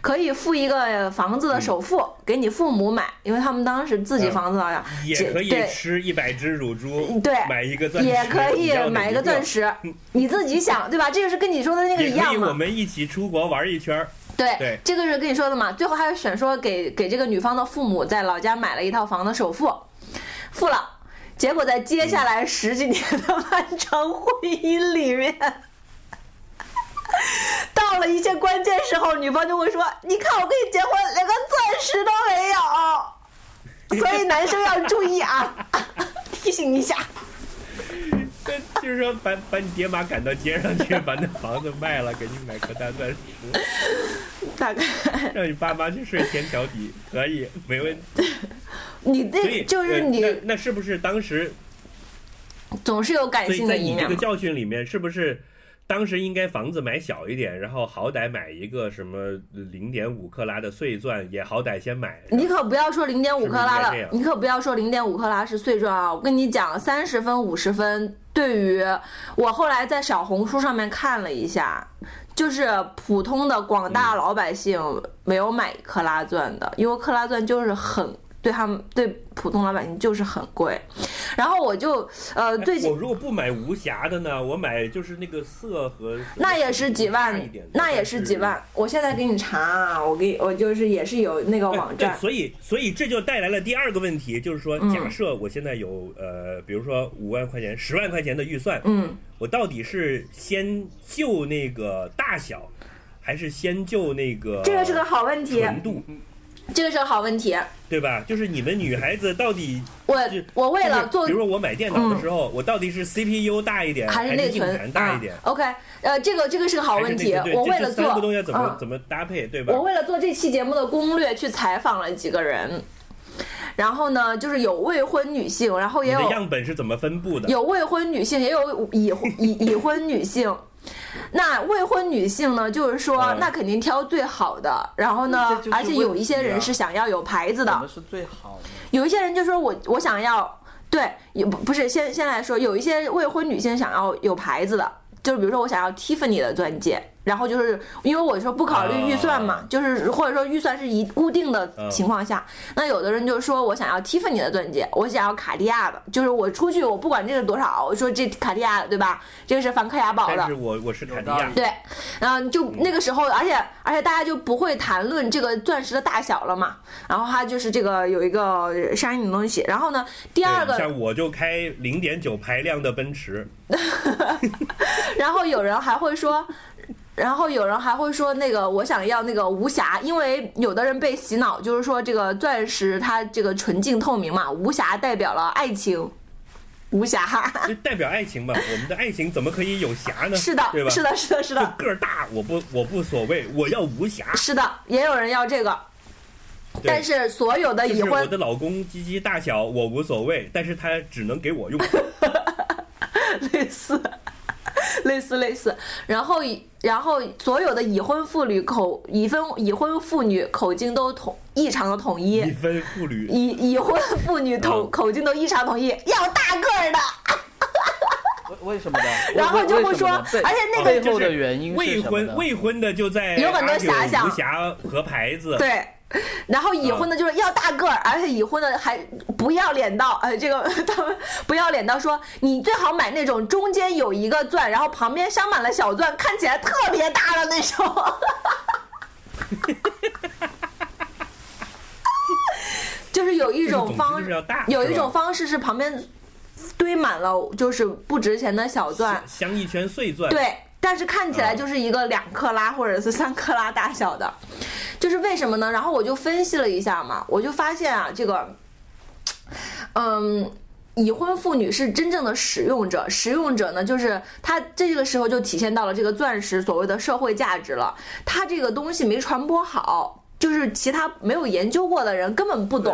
可以付一个房子的首付、给你父母买，因为他们当时自己嗯房子好像、也可以吃一百只乳猪，对买一个钻石，也可以买一个个钻石，你自己想对吧？这个是跟你说的那个一样嘛？们一起出国玩一圈儿。对，对这个是跟你说的嘛。最后还是选说给给这个女方的父母在老家买了一套房的首付，付了。结果在接下来十几年的漫长婚姻里面，到了一些关键时候，女方就会说：“你看我跟你结婚，连个钻石都没有。”所以男生要注意啊，提醒一下。对，就是说把把你爹妈赶到街上去，把那房子卖了，给你买颗大钻石，大概让你爸妈去睡天桥底，可以，没问题。你这就是呃你那那是不是当时总是有感性的一面在你这个。教训里面，是不是当时应该房子买小一点，然后好歹买一个什么零点五克拉的碎钻，也好歹先买。你可不要说零点五克拉了你可不要说零点五克拉是碎钻啊！我跟你讲，三十分、五十分，对于我后来在小红书上面看了一下，就是普通的广大老百姓没有买克拉钻的，因为克拉钻就是很。对他们对普通老百姓就是很贵，然后我就呃最近我如果不买无瑕的呢？我买就是那个色和那也是几万那也是几万。我现在给你查啊，我给我就是也是有那个哎网站。对，，所以所以这就带来了第二个问题，就是说，嗯。假设我现在有呃，比如说五万块钱、十万块钱的预算，嗯，我到底是先就那个大小，还是先就那个这个是个好问题，纯度，这个是个好问题。对吧？就是你们女孩子到底我我为了做比如说我买电脑的时候，我到底是 CPU 大一点，还是内存大一点？啊、OK，呃，这个这个是个好问题。我为了做这个东西要怎么、嗯怎么搭配，对吧我？为了做这期节目的攻略，去采访了几个人，然后呢，就是有未婚女性，然后也有样本是怎么分布的？有未婚女性，也有已已已婚女性。那未婚女性呢，就是说，嗯那肯定挑最好的。然后呢就，是而且有一些人是想要有牌子的是最好的？有一些人就说我我想要，对，也不不是先先来说，有一些未婚女性想要有牌子的，就是比如说我想要 Tiffany 的钻戒，然后就是因为我说不考虑预算嘛，啊。就是或者说预算是一固定的嗯。情况下，那有的人就说我想要 Tiffany 的钻戒，我想要卡地亚的，就是我出去我不管这个多少，我说这卡地亚的对吧？这个是梵克雅宝的。但是，我我是卡地亚对，然后就那个时候，而且而且大家就不会谈论这个钻石的大小了嘛，然后它就是这个有一个山影的东西，然后呢，第二个，像我就开零点九排量的奔驰，然后有人还会说。然后有人还会说，那个我想要那个无瑕，因为有的人被洗脑，就是说这个钻石它这个纯净透明嘛，无瑕代表了爱情，无瑕。就代表爱情吧。我们的爱情怎么可以有瑕呢？是的对，吧？是的，是的，是的，个儿大，我不我不所谓，我要无瑕。是的，也有人要这个，但是所有的就是我的老公鸡鸡大小我无所谓，但是他只能给我用。类似，类似类似。然后然后所有的已婚妇女口已婚已婚妇女口径都统异常的统一已，婚妇女，已已婚妇女统嗯口径都异常统一，要大个儿的。为为什么呢？然后就会说而且那个就是原因未婚未婚的就在有很多遐想无暇和牌子，对，然后已婚的就是要大个儿，而且已婚的还不要脸到，呃，这个 他们不要脸到说，你最好买那种中间有一个钻，然后旁边镶满了小钻，看起来特别大的那种。就是有一种方有一种方式是旁边堆满了就是不值钱的小钻，镶一圈碎钻，对，但是看起来嗯就是一个两克拉或者是三克拉大小的，就是为什么呢？然后我就分析了一下嘛，我就发现啊，这个，嗯。已婚妇女是真正的使用者，使用者呢，就是她这个时候就体现到了这个钻石所谓的社会价值了。它这个东西没传播好，就是其他没有研究过的人根本不懂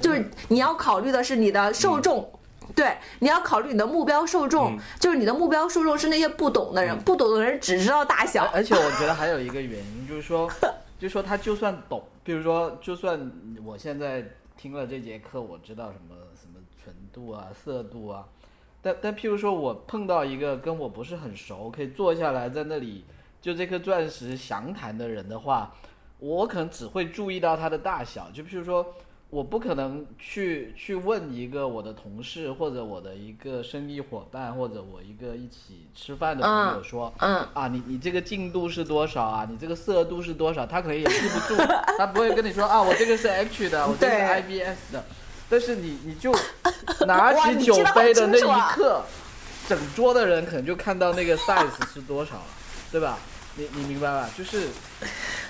就是你要考虑的是你的受众。对，你要考虑你的目标受众，嗯就是你的目标受众是那些不懂的人，嗯不懂的人只知道大小而。而且我觉得还有一个原因，就是说，就是说他就算懂，比如说，就算我现在听了这节课，我知道什么什么纯度啊、色度啊，但但譬如说我碰到一个跟我不是很熟，可以坐下来在那里就这颗钻石详谈的人的话，我可能只会注意到它的大小，就譬如说。我不可能去去问一个我的同事或者我的一个生意伙伴或者我一个一起吃饭的朋友说，嗯，啊，你你这个进度是多少啊？你这个色度是多少？他可能也记不住，他不会跟你说啊，我这个是 H 的，我这个是 IBS 的。但是你你就拿起酒杯的那一刻，整桌的人可能就看到那个 size 是多少了，对吧？你你明白吧？就是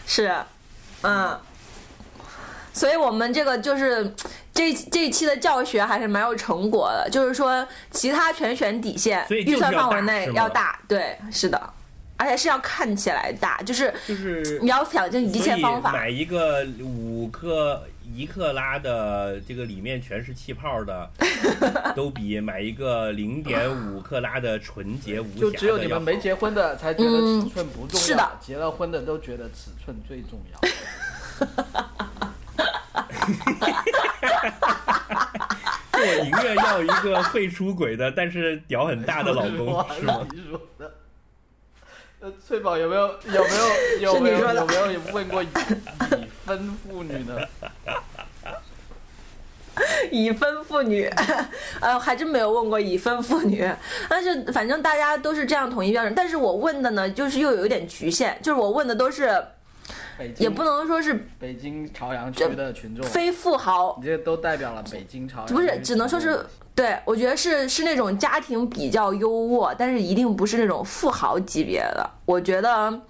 是，嗯，所以我们这个就是这这一期的教学还是蛮有成果的，就是说其他全选底线，所以预算范围内要大，对，是的，而且是要看起来大，就是就是你要想尽一切方法。买一个五克一克拉的，这个里面全是气泡的，都比买一个零点五克拉的纯洁无瑕的就只有你们没结婚的才觉得嗯尺寸不重要，是的结了婚的都觉得尺寸最重要。我宁愿要一个会出轨的，但是屌很大的老公，是吗？你说的。呃，翠宝有没有有没有 有没有有没有问过已已婚妇女呢？已婚妇女，呃，还真没有问过已婚妇女，但是反正大家都是这样统一标准。但是我问的呢，就是又有一点局限，就是我问的都是也不能说是北京朝阳区的群众，非富豪你，这都代表了北京朝阳不是，只能说是对，我觉得是是那种家庭比较优渥，但是一定不是那种富豪级别的。我觉得，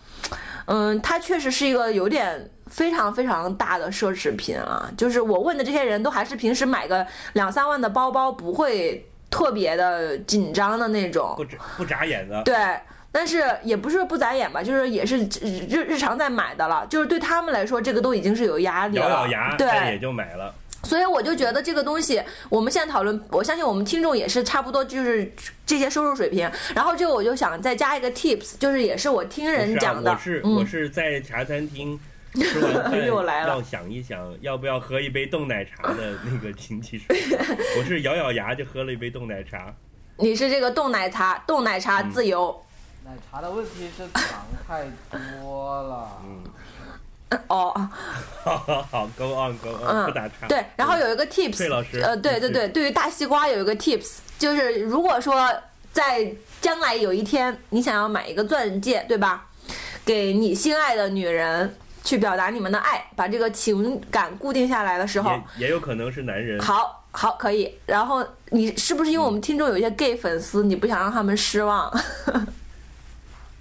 嗯，它确实是一个有点非常非常大的奢侈品啊。就是我问的这些人都还是平时买个两三万的包包不会特别的紧张的那种不，眨不眨眼的，对。但是也不是不眨眼吧，就是也是日日日常在买的了，就是对他们来说，这个都已经是有压力了。咬咬牙，对，但也就买了。所以我就觉得这个东西，我们现在讨论，我相信我们听众也是差不多，就是这些收入水平。然后这个我就想再加一个 tips，就是也是我听人讲的，是啊、我是、我嗯，是在茶餐厅吃完饭 又来了要想一想要不要喝一杯冻奶茶的那个经济水平。我是咬咬牙就喝了一杯冻奶茶。你是这个冻奶茶，冻奶茶自由。奶茶的问题是 糖太多了。嗯，哦，好好好，Go on Go on，、嗯不打岔。对，然后有一个 tips，老师呃，对对对，对于大西瓜有一个 tips，就是如果说在将来有一天你想要买一个钻戒，对吧？给你心爱的女人去表达你们的爱，把这个情感固定下来的时候，也也有可能是男人。好好可以。然后你是不是因为我们听众有一些 gay 粉丝，你不想让他们失望？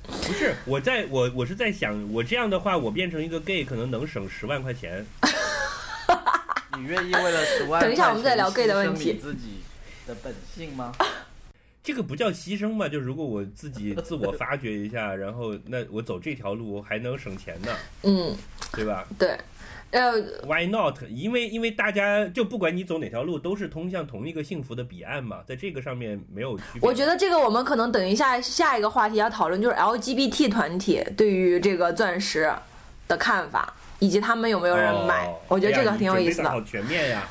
不是，我在我我是在想，我这样的话，我变成一个 gay，可能能省十万块钱。你愿意为了十万等一下我们再聊 gay 的问题牺牲你自己的本性吗？这个不叫牺牲吧？就如果我自己自我发掘一下，然后那我走这条路还能省钱呢，嗯，对吧对。呃，？Why not？因为因为大家就不管你走哪条路，都是通向同一个幸福的彼岸嘛，在这个上面没有区别。我觉得这个我们可能等一下下一个话题要讨论，就是 LGBT 团体对于这个钻石的看法，以及他们有没有人买。哦我觉得这个挺有意思的。好全面呀！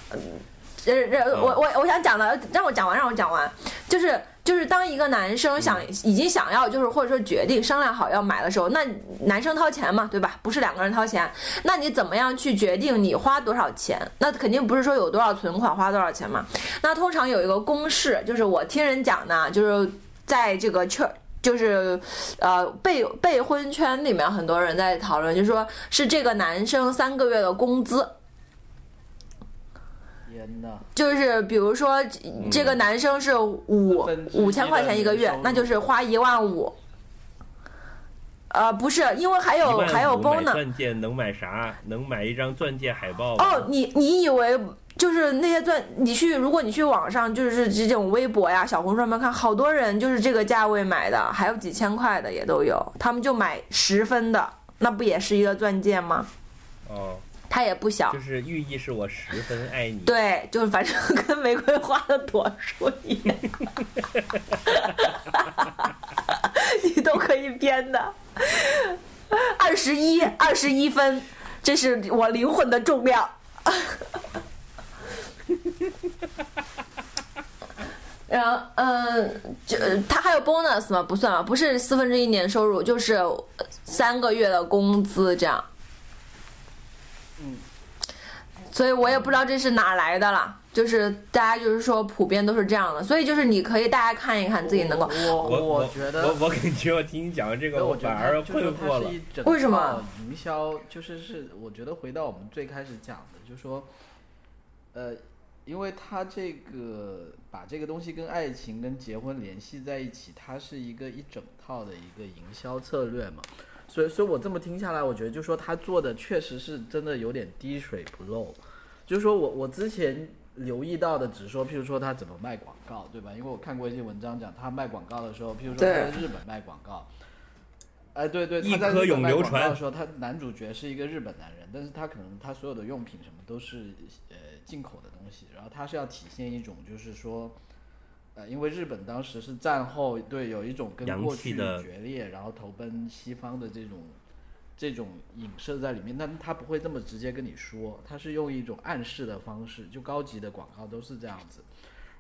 呃，呃我我我想讲的，让我讲完，让我讲完，就是就是当一个男生想已经想要，就是或者说决定商量好要买的时候，那男生掏钱嘛，对吧？不是两个人掏钱，那你怎么样去决定你花多少钱？那肯定不是说有多少存款花多少钱嘛。那通常有一个公式，就是我听人讲呢，就是在这个圈。就是，呃，备备婚圈里面很多人在讨论，就是说是这个男生三个月的工资，天呐，就是比如说这个男生是五五千块钱一个月那就是花一万五。呃，不是，因为还有还有五买 bonus 钻戒能买啥？能买一张钻戒海报吗？哦，你你以为就是那些钻？你去，如果你去网上就是这种微博呀、小红书上面看，好多人就是这个价位买的，还有几千块的也都有，他们就买十分的，那不也是一个钻戒吗？哦，它也不小就，是寓意是我十分爱你。对，就是反正跟玫瑰花的朵数一样，你都可以编的。二十一，二十一分，这是我灵魂的重量。然后，嗯，就它还有 bonus 吗？不算吧，不是四分之一年收入，就是三个月的工资这样。嗯，所以我也不知道这是哪来的了，就是大家就是说普遍都是这样的，所以就是你可以大家看一看自己能够，我我我觉得我我感觉我听你讲这个，我反而困惑了为什么营销就是是，我觉得回到我们最开始讲的，就是说，呃，因为它这个把这个东西跟爱情跟结婚联系在一起，它是一个一整套的一个营销策略嘛。所以，所以我这么听下来，我觉得就是说他做的确实是真的有点滴水不漏。就是说我我之前留意到的，只是说，譬如说他怎么卖广告，对吧？因为我看过一些文章讲他卖广告的时候，譬如说他在日本卖广告，哎，对对，他在颗永流日本卖广告的时候，他男主角是一个日本男人，但是他可能他所有的用品什么都是呃进口的东西，然后他是要体现一种就是说。呃，因为日本当时是战后，对有一种跟过去的决裂，然后投奔西方的这种这种影射在里面，但他不会这么直接跟你说，他是用一种暗示的方式，就高级的广告都是这样子。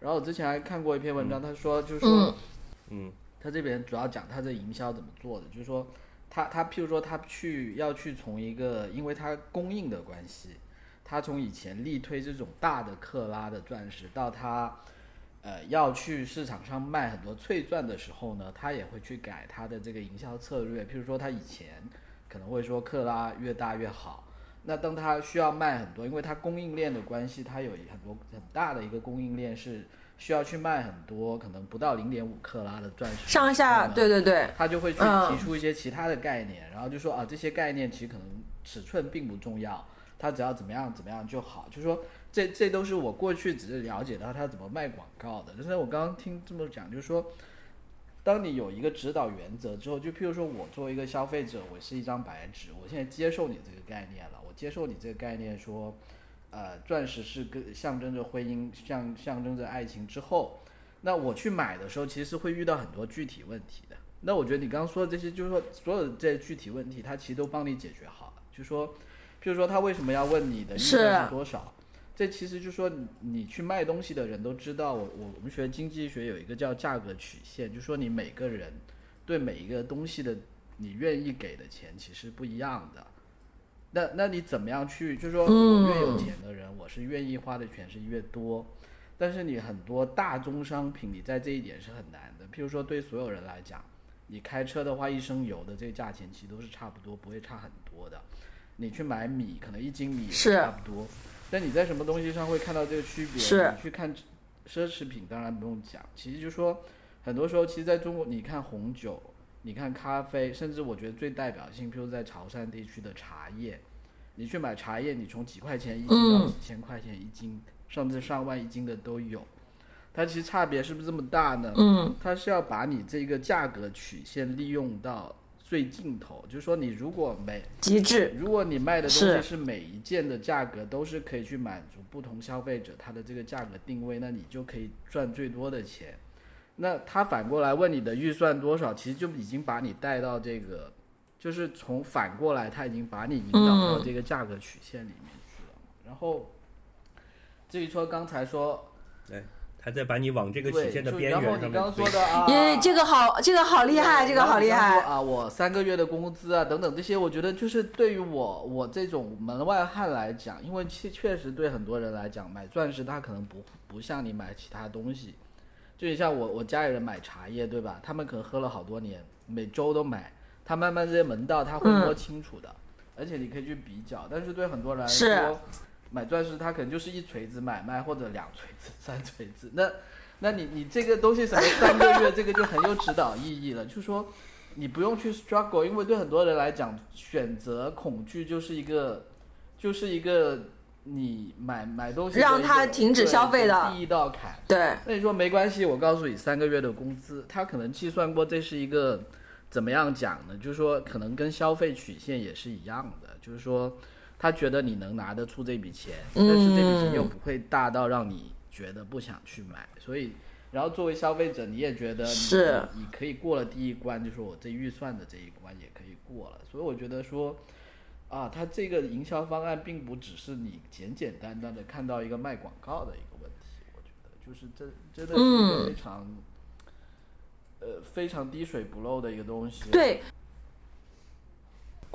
然后我之前还看过一篇文章，他说就是说，嗯嗯他这边主要讲他这营销怎么做的，就是说他他譬如说他去要去从一个，因为他供应的关系，他从以前力推这种大的克拉的钻石，到他呃要去市场上卖很多翠钻的时候呢，他也会去改他的这个营销策略。譬如说他以前可能会说克拉越大越好，那当它需要卖很多，因为它供应链的关系，它有很多很大的一个供应链是需要去卖很多可能不到零点五克拉的钻石。上下对对对，他就会去嗯。提出一些其他的概念，然后就说啊，这些概念其实可能尺寸并不重要，它只要怎么样怎么样就好。就说这这都是我过去只是了解到他怎么卖广告的，但是我刚刚听这么讲，就是说，当你有一个指导原则之后，就譬如说我作为一个消费者，我是一张白纸，我现在接受你这个概念了，我接受你这个概念说，呃，钻石是跟象征着婚姻，象象征着爱情之后，那我去买的时候，其实会遇到很多具体问题的。那我觉得你刚刚说的这些，就是说所有的这些具体问题，它其实都帮你解决好了。就说，譬如说他为什么要问你的预算是多少？这其实就说你你去卖东西的人都知道，我我我们学经济学有一个叫价格曲线，就说你每个人对每一个东西的你愿意给的钱其实不一样的。那那你怎么样去？就是说我越有钱的人，我是愿意花的钱是越多。但是你很多大宗商品，你在这一点是很难的。譬如说，对所有人来讲，你开车的话，一升油的这个价钱其实都是差不多，不会差很多的。你去买米，可能一斤米差不多。但你在什么东西上会看到这个区别？是你去看奢侈品，当然不用讲。其实就说，很多时候，其实在中国，你看红酒，你看咖啡，甚至我觉得最代表性，譬如在潮汕地区的茶叶，你去买茶叶，你从几块钱一斤到嗯几千块钱一斤，甚至上万一斤的都有。它其实差别是不是这么大呢？嗯，它是要把你这个价格曲线利用到最尽头，就是说你如果每极致，如果你卖的东西是每一件的价格都是可以去满足不同消费者他的这个价格定位，那你就可以赚最多的钱。那他反过来问你的预算多少，其实就已经把你带到这个，就是从反过来他已经把你引导到这个价格曲线里面去了。然后至于说刚才说他在把你往这个曲，线的就然后边缘上你刚刚面推说的啊，耶，这个好，这个好厉害，这个好厉害。啊！我三个月的工资啊，等等这些，我觉得就是对于我我这种门外汉来讲，因为确确实对很多人来讲，买钻石它可能不不像你买其他东西，就像我我家里人买茶叶，对吧？他们可能喝了好多年，每周都买，他慢慢这些门道他会摸清楚的，而且你可以去比较。但是对很多人来说，买钻石它可能就是一锤子买卖或者两锤子、三锤子，那那你你这个东西什么三个月，这个就很有指导意义了，就是说你不用去 struggle，因为对很多人来讲，选择恐惧就是一个就是一个你买买东西让他停止消费的第一道坎。对，那你说没关系，我告诉你，三个月的工资，他可能计算过，这是一个怎么样讲呢？就是说，可能跟消费曲线也是一样的，就是说，他觉得你能拿得出这笔钱，但是这笔钱又不会大到让你觉得不想去买，所以，然后作为消费者，你也觉得你是你可以过了第一关，就是我这预算的这一关也可以过了，所以我觉得说。啊，他这个营销方案并不只是你简简单单的看到一个卖广告的一个问题，我觉得就是这真的是一个嗯非常、呃非常滴水不漏的一个东西。对，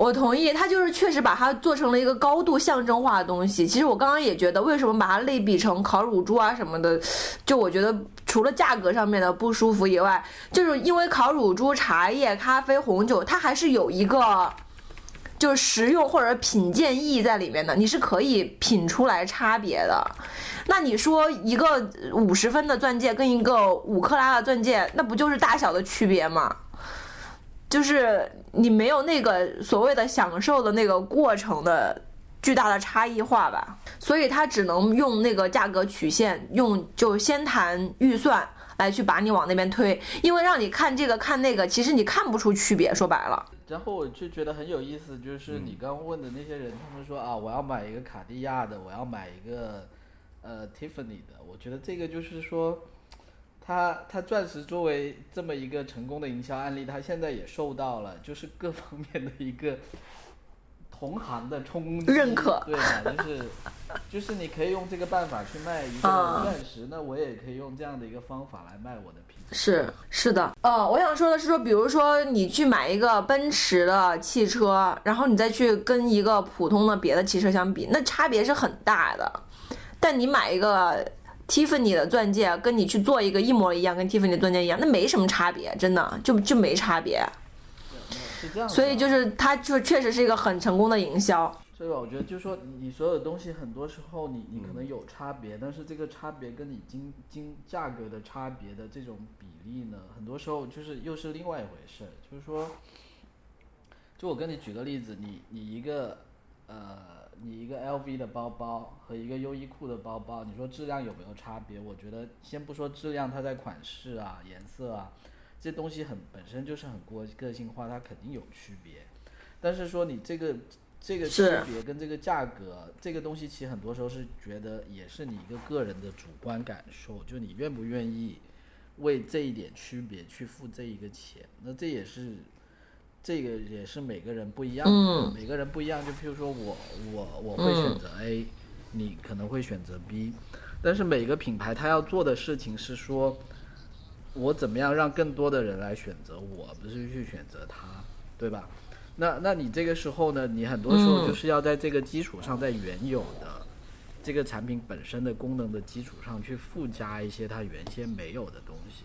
我同意，他就是确实把它做成了一个高度象征化的东西。其实我刚刚也觉得，为什么把它类比成烤乳猪啊什么的，就我觉得除了价格上面的不舒服以外，就是因为烤乳猪、茶叶、咖啡、红酒，它还是有一个。就是实用或者品鉴意义在里面的，你是可以品出来差别的。那你说一个五十分的钻戒跟一个五克拉的钻戒，那不就是大小的区别吗？就是你没有那个所谓的享受的那个过程的巨大的差异化吧，所以他只能用那个价格曲线，用就先谈预算来去把你往那边推，因为让你看这个看那个，其实你看不出区别，说白了。然后我就觉得很有意思，就是你刚刚问的那些人，他们说啊，我要买一个卡地亚的，我要买一个呃 Tiffany 的，我觉得这个就是说，它它钻石作为这么一个成功的营销案例，他现在也受到了就是各方面的一个同行的冲击认可对吧？就是就是你可以用这个办法去卖一个啊钻石，那我也可以用这样的一个方法来卖我的品牌。是是的，呃，我想说的是说，比如说你去买一个奔驰的汽车，然后你再去跟一个普通的别的汽车相比，那差别是很大的。但你买一个 Tiffany 的钻戒，跟你去做一个一模一样跟 Tiffany 的钻戒一样，那没什么差别，真的就就没差别。所以就是它就确实是一个很成功的营销。对吧？我觉得就是说，你你所有东西很多时候你你可能有差别，但是这个差别跟你金金价格的差别的这种比例呢，很多时候就是又是另外一回事儿。就是说，就我跟你举个例子，你你一个呃，你一个 LV 的包包和一个优衣库的包包，你说质量有没有差别？我觉得先不说质量，它在款式啊、颜色啊这东西很本身就是很过个性化，它肯定有区别。但是说你这个这个区别跟这个价格，这个东西其实很多时候是觉得也是你一个个人的主观感受，就你愿不愿意为这一点区别去付这一个钱，那这也是这个也是每个人不一样的，嗯每个人不一样。就譬如说我我我会选择 A，、你可能会选择 B，但是每个品牌它要做的事情是说，我怎么样让更多的人来选择我，不是去选择他，对吧？那那你这个时候呢，你很多时候嗯就是要在这个基础上，在原有的这个产品本身的功能的基础上去附加一些它原先没有的东西。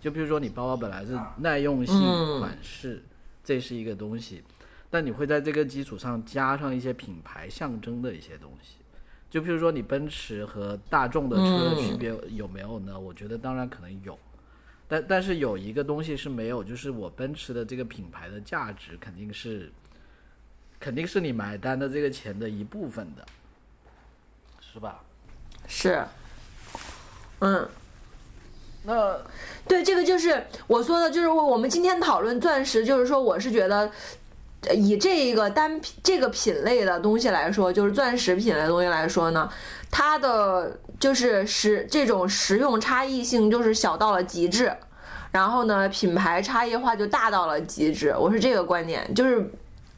就比如说你包包本来是耐用性嗯款式，这是一个东西，但你会在这个基础上加上一些品牌象征的一些东西。就比如说你奔驰和大众的车的区别有没有呢？我觉得当然可能有，但但是有一个东西是没有，就是我奔驰的这个品牌的价值肯定是，肯定是你买单的这个钱的一部分的，是吧？是，嗯。那对，这个就是我说的，就是我我们今天讨论钻石，就是说我是觉得。以这一个单品这个品类的东西来说，就是钻石品类的东西来说呢，它的就是实这种实用差异性就是小到了极致，然后呢，品牌差异化就大到了极致。我是这个观点，就是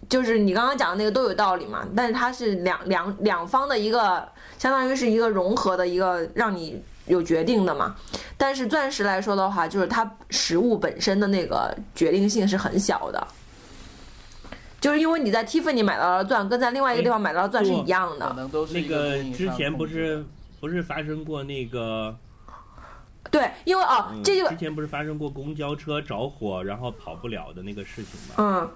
就是你刚刚讲的那个都有道理嘛，但是它是两两两方的一个，相当于是一个融合的一个让你有决定的嘛。但是钻石来说的话，就是它实物本身的那个决定性是很小的。就是因为你在 Tiffany 买到的钻，跟在另外一个地方买到的钻是一样可的。能都是那个之前不是不是发生过那个，对，因为哦，嗯这就之前不是发生过公交车着火然后跑不了的那个事情吗？嗯，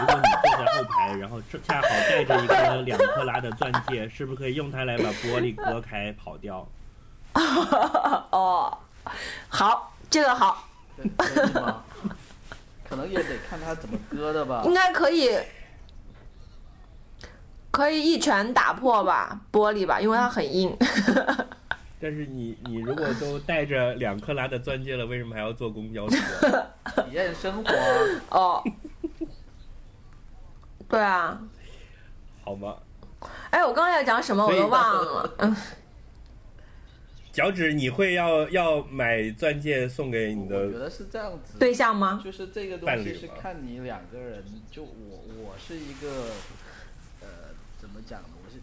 如果你坐在后排，然后正恰好带着一个两克拉的钻戒，是不是可以用它来把玻璃割开跑掉？哦，好，这个好，可以吗？可能也得看他怎么割的吧应。该可以，可以一拳打破吧玻璃吧，因为它很硬。但是你你如果都带着两克拉的钻戒了，为什么还要坐公交车？体验生活啊，哦，对啊，好吗？哎，我刚才要讲什么我都忘了。嗯，脚趾，你会要要买钻戒送给你的？我觉得是这样子。对象吗？就是这个东西是看你两个人，就我我是一个，呃，怎么讲呢？我是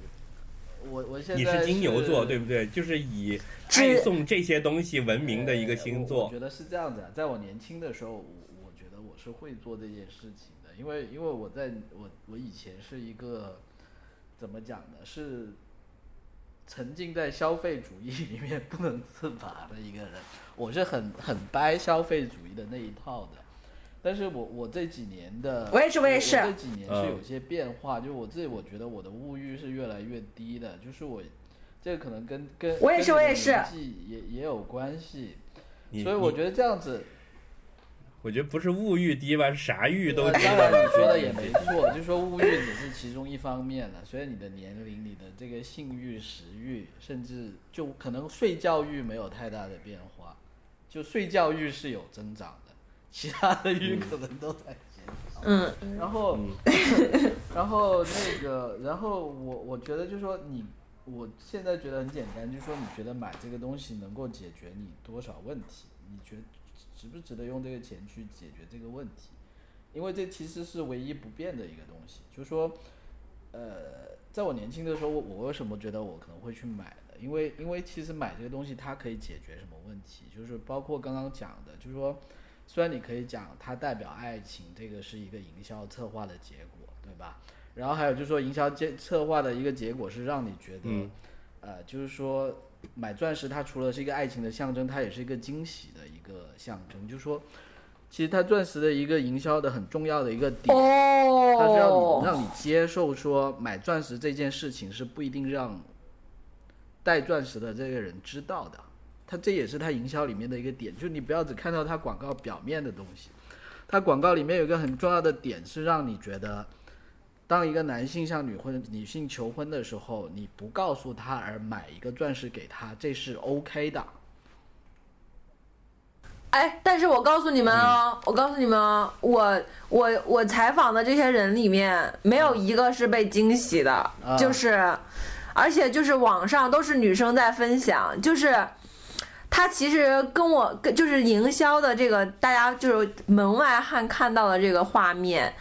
我我现在你是金牛座对不不对？就是以是爱送这些东西闻名的一个星座我我觉。得是这样子啊，在我年轻的时候，我我觉得我是会做这件事情的，因为因为我在我我以前是一个怎么讲呢？是沉浸在消费主义里面不能自拔的一个人，我是很很掰消费主义的那一套的。但是我我这几年的，我也是我也是这几年是嗯有些变化，就我自己我觉得我的物欲是越来越低的，就是我这个可能跟跟我也是我也是年纪也也有关系。所以我觉得这样子，我觉得不是物欲低吧，是啥欲都呃低。当然你说的也没错，就是说物欲只是其中一方面了。所以你的年龄、你的这个性欲、食欲，甚至就可能睡觉欲没有太大的变化，就睡觉欲是有增长的，其他的欲可能都在减少。嗯，然后，嗯 然后那个，然后我我觉得就是说你，我现在觉得很简单，就是说你觉得买这个东西能够解决你多少问题？你觉得值不值得用这个钱去解决这个问题？因为这其实是唯一不变的一个东西，就是说，呃，在我年轻的时候，我我为什么觉得我可能会去买呢？因为因为其实买这个东西它可以解决什么问题？就是包括刚刚讲的，就是说，虽然你可以讲它代表爱情，这个是一个营销策划的结果，对吧？然后还有就是说，营销结策划的一个结果是让你觉得，嗯呃，就是说买钻石它除了是一个爱情的象征，它也是一个惊喜的一个象征。就是说，其实它钻石的一个营销的很重要的一个点，它是让你哦，让你接受说买钻石这件事情是不一定让戴钻石的这个人知道的，它这也是它营销里面的一个点，就你不要只看到它广告表面的东西，它广告里面有一个很重要的点是让你觉得，当一个男性向女婚女性求婚的时候，你不告诉他而买一个钻石给他，这是 OK 的。哎，但是我告诉你们哦，我告诉你们哦，我我我采访的这些人里面，没有一个是被惊喜的，啊就是，而且就是网上都是女生在分享，就是。他其实跟我跟就是营销的这个，大家就是门外汉看到的这个画面，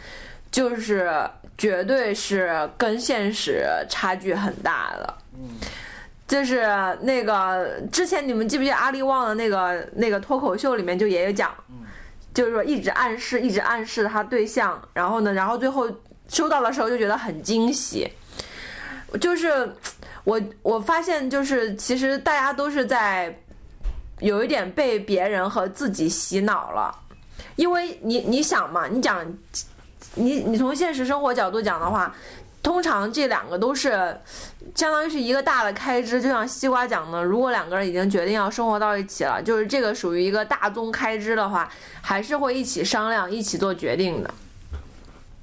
就是绝对是跟现实差距很大的。就是那个之前你们记不记得阿里旺的那个那个脱口秀里面就也有讲，就是说一直暗示一直暗示他对象，然后呢，然后最后收到的时候就觉得很惊喜。就是我我发现就是其实大家都是在有一点被别人和自己洗脑了，因为你你想嘛，你讲你你从现实生活角度讲的话，通常这两个都是相当于是一个大的开支，就像西瓜讲的，如果两个人已经决定要生活到一起了，就是这个属于一个大宗开支的话，还是会一起商量、一起做决定的。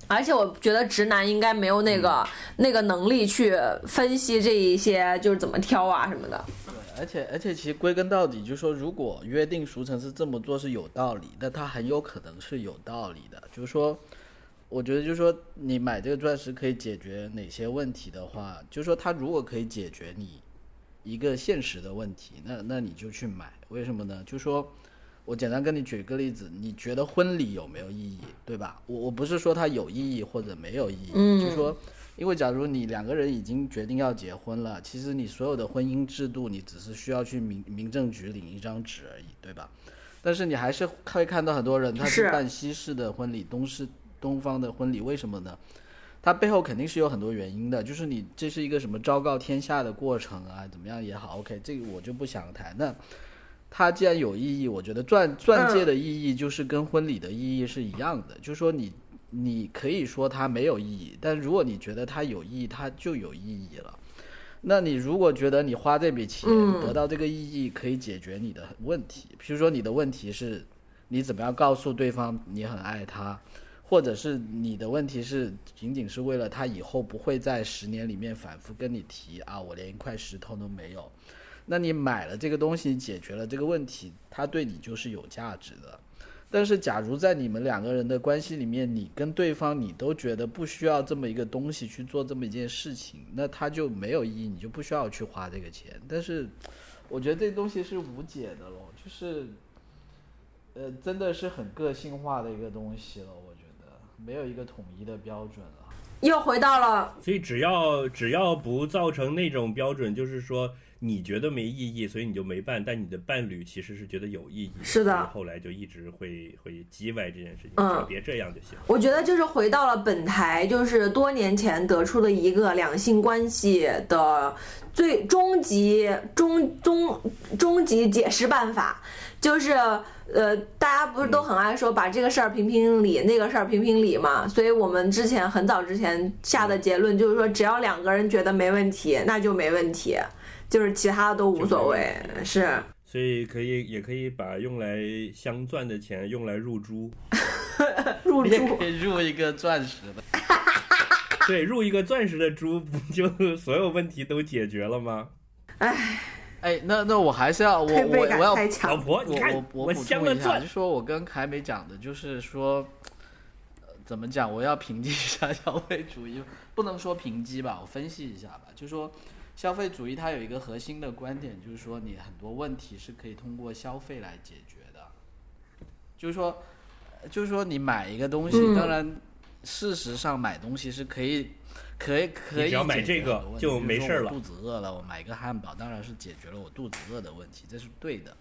而且我觉得直男应该没有那个、那个能力去分析这一些，就是怎么挑啊什么的。对，而且而且其实归根到底，就是说，如果约定俗成是这么做是有道理，那他很有可能是有道理的。就是说，我觉得就是说，你买这个钻石可以解决哪些问题的话，就是说，它如果可以解决你一个现实的问题，那那你就去买。为什么呢？就是说。我简单跟你举个例子，你觉得婚礼有没有意义，对吧？我我不是说它有意义或者没有意义，嗯就是说因为假如你两个人已经决定要结婚了，其实你所有的婚姻制度，你只是需要去民民政局领一张纸而已，对吧？但是你还是会看到很多人他是是办西式的婚礼，东式东方的婚礼，为什么呢？它背后肯定是有很多原因的，就是你这是一个什么昭告天下的过程啊，怎么样也好，OK，这个我就不想谈。那它既然有意义，我觉得钻钻戒的意义就是跟婚礼的意义是一样的，就是说你你可以说它没有意义，但如果你觉得它有意义，它就有意义了。那你如果觉得你花这笔钱嗯得到这个意义，可以解决你的问题，比如说你的问题是，你怎么样告诉对方你很爱他，或者是你的问题是仅仅是为了他以后不会在十年里面反复跟你提啊，我连一块石头都没有。那你买了这个东西，解决了这个问题，它对你就是有价值的。但是，假如在你们两个人的关系里面，你跟对方你都觉得不需要这么一个东西去做这么一件事情，那它就没有意义，你就不需要去花这个钱。但是，我觉得这东西是无解的咯，就是，呃，真的是很个性化的一个东西了。我没有一个统一的标准了。又回到了所以只要只要不造成那种标准，就是说你觉得没意义，所以你就没办，但你的伴侣其实是觉得有意义，是的后来就一直会会叽歪这件事情，嗯别这样就行。我觉得就是回到了本台，就是多年前得出的一个两性关系的最终极终终终极解释办法，就是呃，大家不是都很爱说把这个事儿评评理，那个事儿评评理嘛？所以我们之前很早之前下的结论就是说，只要两个人觉得没问题，那就没问题，就是其他的都无所谓，是。所以可以也可以把用来镶钻的钱用来入珠，入你也住可以入一个钻石的。对，入一个钻石的珠，不就所有问题都解决了吗？哎，那那我还是要我 我我要老。婆，我我我补充一下，就，说我跟凯美讲的，就是说，呃怎么讲？我要评击一下 消费主义，不能说评击吧，我分析一下吧。就说消费主义它有一个核心的观点，就是说你很多问题是可以通过消费来解决的。就是说，呃就是说你买一个东西，嗯当然事实上买东西是可以。可以可以只要买解决这个就没事儿了肚子饿了，我买一个汉堡，当然是解决了我肚子饿的问题，这是对的。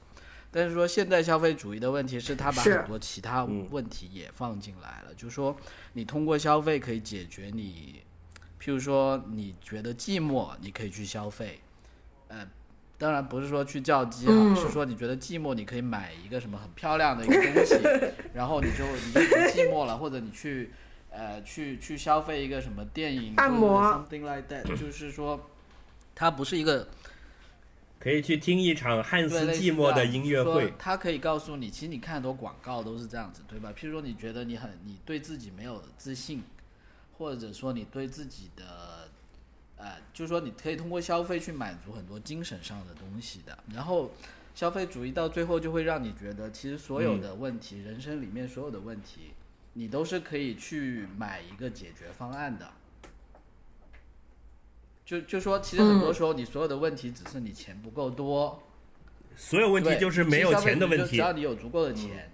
但是说现代消费主义的问题是，他把很多其他嗯问题也放进来了，就是说你通过消费可以解决你，譬如说你觉得寂寞，你可以去消费，呃，当然不是说去叫鸡啊，嗯是说你觉得寂寞，你可以买一个什么很漂亮的一个东西，然后你就你就不寂寞了，或者你去呃去去消费一个什么电影按摩或者 something like that，就是说它不是一个可以去听一场汉斯对类似季默的音乐会。它可以告诉你，其实你看很多广告都是这样子，对吧？譬如说你觉得你很你对自己没有自信，或者说你对自己的呃，就是说你可以通过消费去满足很多精神上的东西的。然后消费主义到最后就会让你觉得，其实所有的问题，人生里面所有的问题，你都是可以去买一个解决方案的。就就说，其实很多时候你所有的问题只是你钱不够多，所有问题就是没有钱的问题只。要你有足够的钱，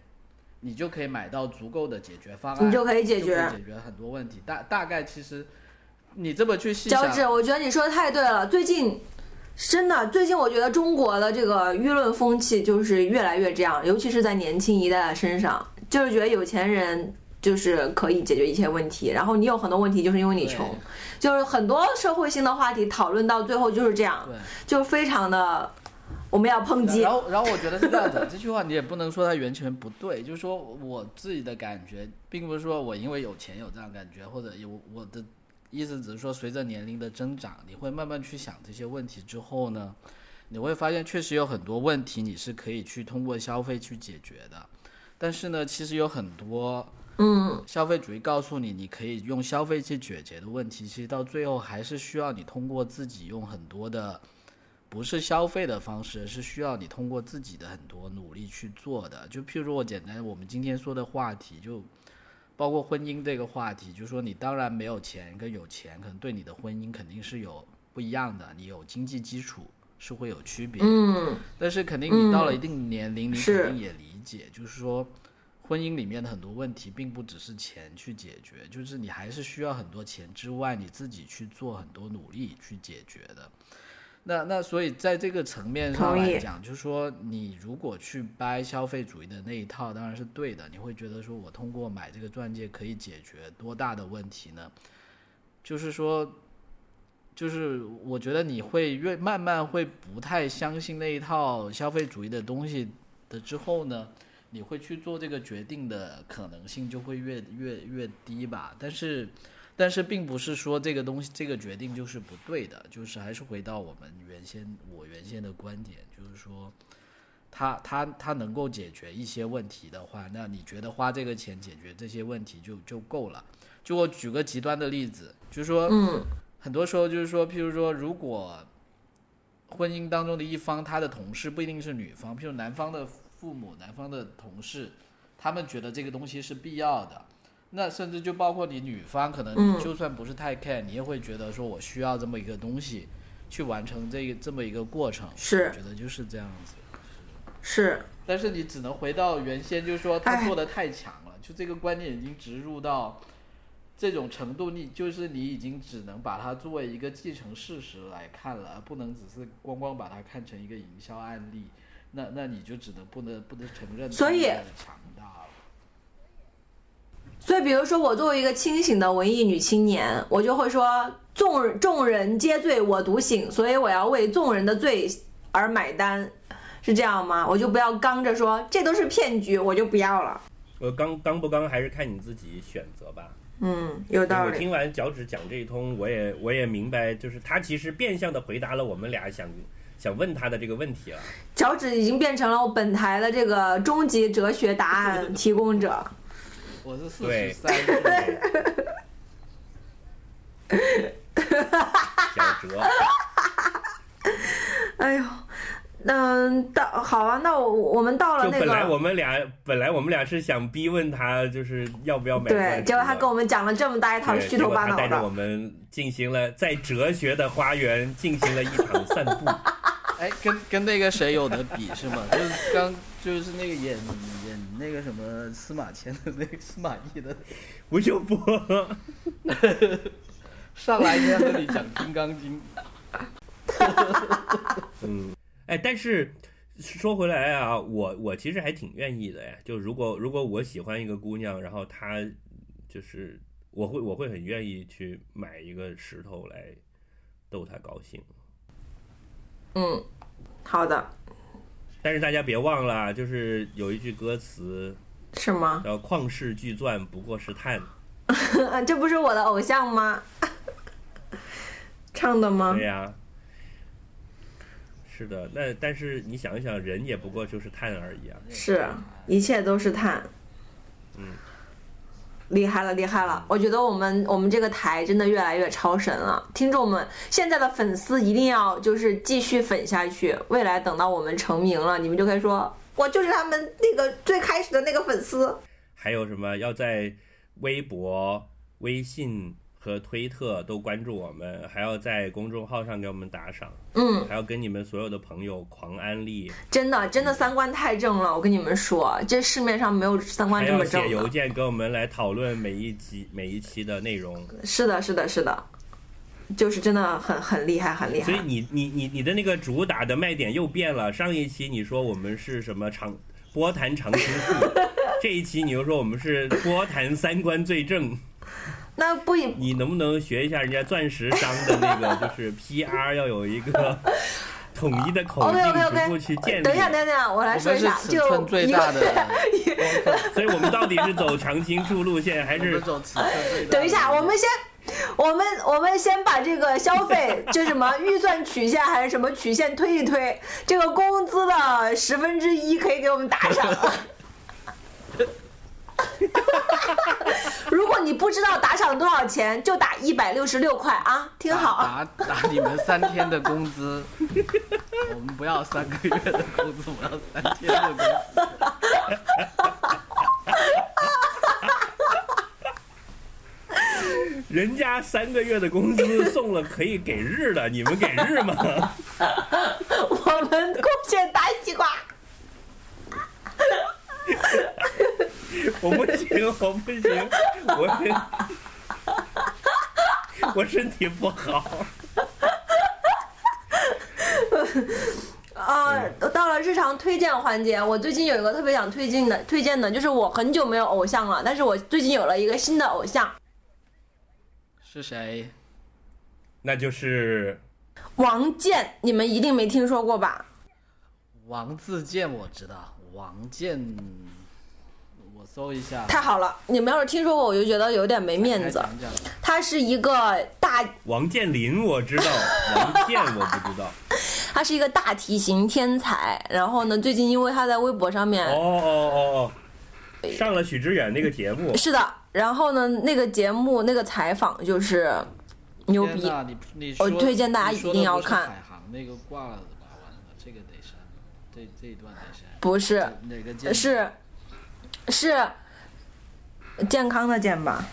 你就可以买到足够的解决方案，你就可以解决解决很多问题。大大概其实你这么去细想，脚趾，我觉得你说的太对了。最近真的，最近我觉得中国的这个舆论风气就是越来越这样，尤其是在年轻一代的身上，就是觉得有钱人就是可以解决一切问题，然后你有很多问题就是因为你穷，就是很多社会性的话题讨论到最后就是这样，对。就非常的我们要抨击。然。后，然后我觉得是这样子，这句话你也不能说它完全不对，就是说我自己的感觉，并不是说我因为有钱有这样感觉，或者有我的意思只是说，随着年龄的增长，你会慢慢去想这些问题之后呢，你会发现确实有很多问题你是可以去通过消费去解决的，但是呢，其实有很多嗯，消费主义告诉你，你可以用消费去解决的问题，其实到最后还是需要你通过自己用很多的，不是消费的方式，是需要你通过自己的很多努力去做的。就譬如我简单，我们今天说的话题，就包括婚姻这个话题，就说你当然没有钱跟有钱，可能对你的婚姻肯定是有不一样的，你有经济基础是会有区别。嗯，但是肯定你到了一定年龄，你肯定也理解，就是说，婚姻里面的很多问题，并不只是钱去解决，就是你还是需要很多钱之外，你自己去做很多努力去解决的。那那所以在这个层面上来讲，就是说你如果去掰消费主义的那一套，当然是对的。你会觉得说我通过买这个钻戒可以解决多大的问题呢？就是说，就是我觉得你会越慢慢会不太相信那一套消费主义的东西的之后呢，你会去做这个决定的可能性就会越越越低吧。但是，但是并不是说这个东西这个决定就是不对的，就是还是回到我们原先我原先的观点，就是说。它它它能够解决一些问题的话，那你觉得花这个钱解决这些问题就就够了？就我举个极端的例子，就是说，嗯很多时候就是说，譬如说，如果婚姻当中的一方他的同事不一定是女方，譬如男方的父母、男方的同事，他们觉得这个东西是必要的，那甚至就包括你女方，可能嗯。就算不是太 care，、你也会觉得说我需要这么一个东西去完成这个这么一个过程，是。我觉得就是这样子。是，但是你只能回到原先，就是说他哎。做的太强了，就这个观念已经植入到这种程度，你就是你已经只能把它作为一个既成事实来看了，而不能只是光光把它看成一个营销案例。那那你就只能不能不能承认所以强大了。所以比如说我作为一个清醒的文艺女青年，我就会说众众人皆醉我独醒，所以我要为众人的罪而买单，是这样吗？我就不要刚着说这都是骗局，我就不要了。我刚刚不刚还是看你自己选择吧。嗯，有道理。我听完脚趾讲这一通，我也我也明白，就是他其实变相的回答了我们俩想想问他的这个问题了。脚趾已经变成了我本台的这个终极哲学答案提供者。我是四对十三岁，小哲，哎呦，嗯，到好啊，那我我们到了那个本来我。们俩本来我们俩是想逼问他，就是要不要买对，结果他跟我们讲了这么大一套虚头巴脑的带着我，们进行了在哲学的花园进行了一场散步。哎，跟跟那个谁有的比是吗？就是刚就是那个演演那个什么司马迁的那个司马懿的，吴秀波，上来就在那里讲《金刚经》。嗯，哎，但是说回来啊，我我其实还挺愿意的呀。就如果如果我喜欢一个姑娘，然后她就是我会我会很愿意去买一个石头来逗她高兴。嗯，好的，但是大家别忘了，就是有一句歌词是吗？叫“旷世巨钻不过是碳 这不是我的偶像吗？唱的”，吗对？呀、是的，那但是你想一想，人也不过就是碳而已啊。是，一切都是碳。嗯，厉害了，厉害了！我觉得我们我们这个台真的越来越超神了。听众们，现在的粉丝一定要就是继续粉下去，未来等到我们成名了，你们就可以说，我就是他们那个最开始的那个粉丝。还有什么要在微博、微信和推特都关注我们，还要在公众号上给我们打赏，嗯，还要跟你们所有的朋友狂安利，真的真的三观太正了，我跟你们说，这市面上没有三观这么正写邮。件跟我们来讨论每一集每一期的内容。是的，是的，是的，就是真的很很厉害，很厉害。所以你你你你的那个主打的卖点又变了。上一期你说我们是什么长波谈长青树，这一期你又说我们是波谈三观最正。那不以你能不能学一下人家钻石商的那个，就是 PR 要有一个统一的口径，OK，OK，OK 逐步去建立。等一下，等一下，我来说一下，们是尺就寸最一个大的，所以我们到底是走长青树路线，还是走尺寸最大的。等一下，我们先，我们我们先把这个消费，就什么预算曲线还是什么曲线推一推，这个工资的十分之一可以给我们打赏。如果你不知道打赏多少钱，就打一百六十六块啊，听好啊。打打打你们三天的工资，我们不要三个月的工资，我要三天的工资。人家三个月的工资送了可以给日的，你们给日吗？我们贡献大西瓜。我不行，我不行，我 我身体不好。啊，到了日常推荐环节，我最近有一个特别想推荐的，推荐的就是我很久没有偶像了，但是我最近有了一个新的偶像，是谁？那就是王健，你们一定没听说过吧？王自健我知道，王健，我搜一下。太好了，你们要是听说过，我就觉得有点没面子。他是一个大，王健林，我知道，王健我不知道。他是一个大体型天才。然后呢，最近因为他在微博上面哦哦哦哦，上了许知远那个节目，是的，然后呢，那个节目那个采访就是牛逼。我推荐大家一定要看海航那个挂了的吧？完了，这个得删，这这一段得删。不是，哪个健？是是健康的健吧？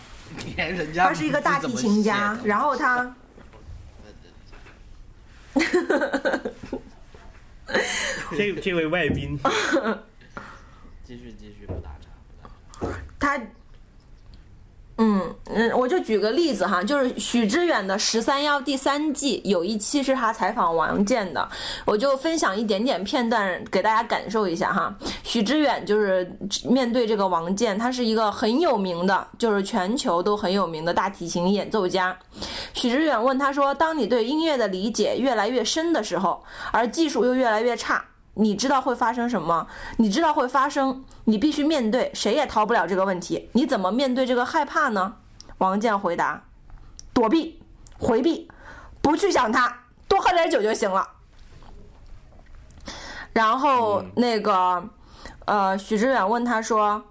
人家他是一个大提琴家，然后他，这这位外宾，继续继续不打岔不打岔。他，嗯嗯，我就举个例子哈，就是许知远的《十三幺》第三季有一期是他采访王健的，我就分享一点点片段给大家感受一下哈。许知远就是面对这个王健，他是一个很有名的，就是全球都很有名的大提琴演奏家。许知远问他说：“当你对音乐的理解越来越深的时候，而技术又越来越差，你知道会发生什么？你知道会发生，你必须面对，谁也逃不了这个问题。你怎么面对这个害怕呢？”王健回答：“躲避、回避，不去想它，多喝点酒就行了。”然后那个，呃，许志远问他说：“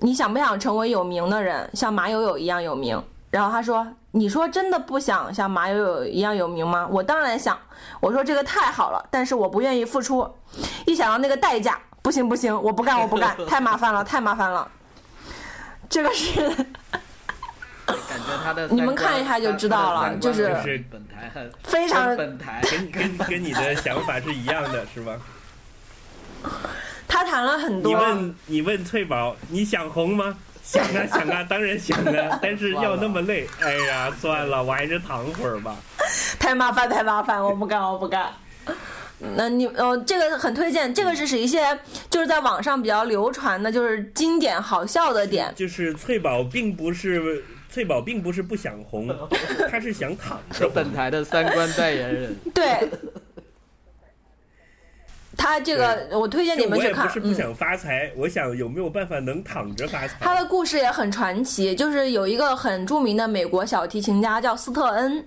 你想不想成为有名的人，像马友友一样有名？”然后他说：“你说真的不想像马友友一样有名吗？我当然想。我说这个太好了，但是我不愿意付出。一想到那个代价，不行不行，我不干我不干，太麻烦了，太麻烦了。这个是感觉他的你们看一下就知道了就是本台很非常跟本台跟跟跟你的想法是一样的，是吧？他谈了很多你，问你问翠宝，你想红吗？想啊想啊，当然想啊，但是要那么累，哎呀，算了，我还是躺会儿吧。太麻烦太麻烦，我不干 我不干。那你呃，这个很推荐，这个是是一些就是在网上比较流传的，就是经典好笑的点。就是翠宝并不是翠宝并不是不想红，她是想躺着本台的三观代言人。对，他这个我推荐你就我也不们去看，嗯。是不想发财，我想有没有办法能躺着发财？他的故事也很传奇，就是有一个很著名的美国小提琴家叫斯特恩，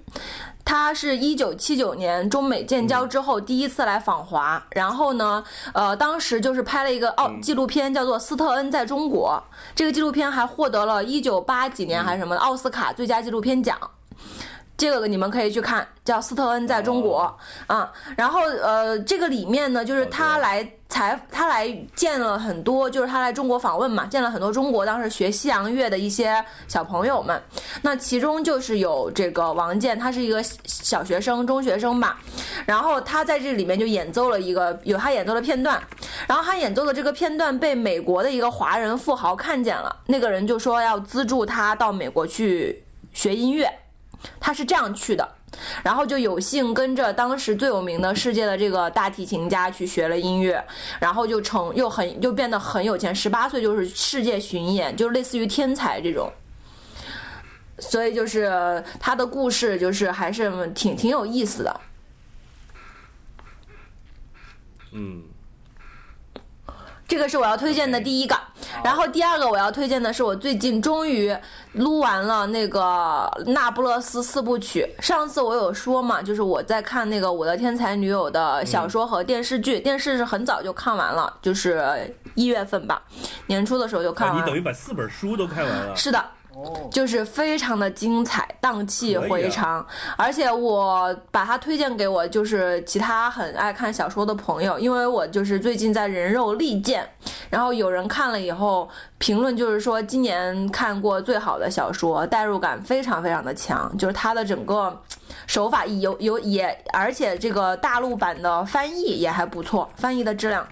他是一九七九年中美建交之后第一次来访华，然后呢，呃，当时就是拍了一个奥纪录片，叫做《斯特恩在中国》，这个纪录片还获得了一九八几年还是什么奥斯卡最佳纪录片奖。这个你们可以去看，叫斯特恩在中国、啊。然后呃，这个里面呢，就是他来采，他来见了很多，就是他来中国访问嘛，见了很多中国当时学西洋乐的一些小朋友们。那其中就是有这个王健，他是一个小学生、中学生吧。然后他在这里面就演奏了一个有他演奏的片段，然后他演奏的这个片段被美国的一个华人富豪看见了，那个人就说要资助他到美国去学音乐。他是这样去的，然后就有幸跟着当时最有名的世界的这个大提琴家去学了音乐，然后就成又很又变得很有钱，十八岁就是世界巡演，就类似于天才这种。所以就是他的故事，就是还是挺挺有意思的。嗯，这个是我要推荐的第一个，然后第二个我要推荐的是我最近终于撸完了那个《那不勒斯四部曲》。上次我有说嘛，就是我在看那个《我的天才女友》的小说和电视剧，电视是很早就看完了，就是一月份吧，年初的时候就看啊，完了。你等于把四本书都看完了。是的，哦，就是非常的精彩，荡气回肠，而且我把它推荐给我就是其他很爱看小说的朋友，因为我就是最近在人肉利剑，然后有人看了以后评论就是说今年看过最好的小说，代入感非常非常的强，就是它的整个手法有有也，而且这个大陆版的翻译也还不错，翻译的质量。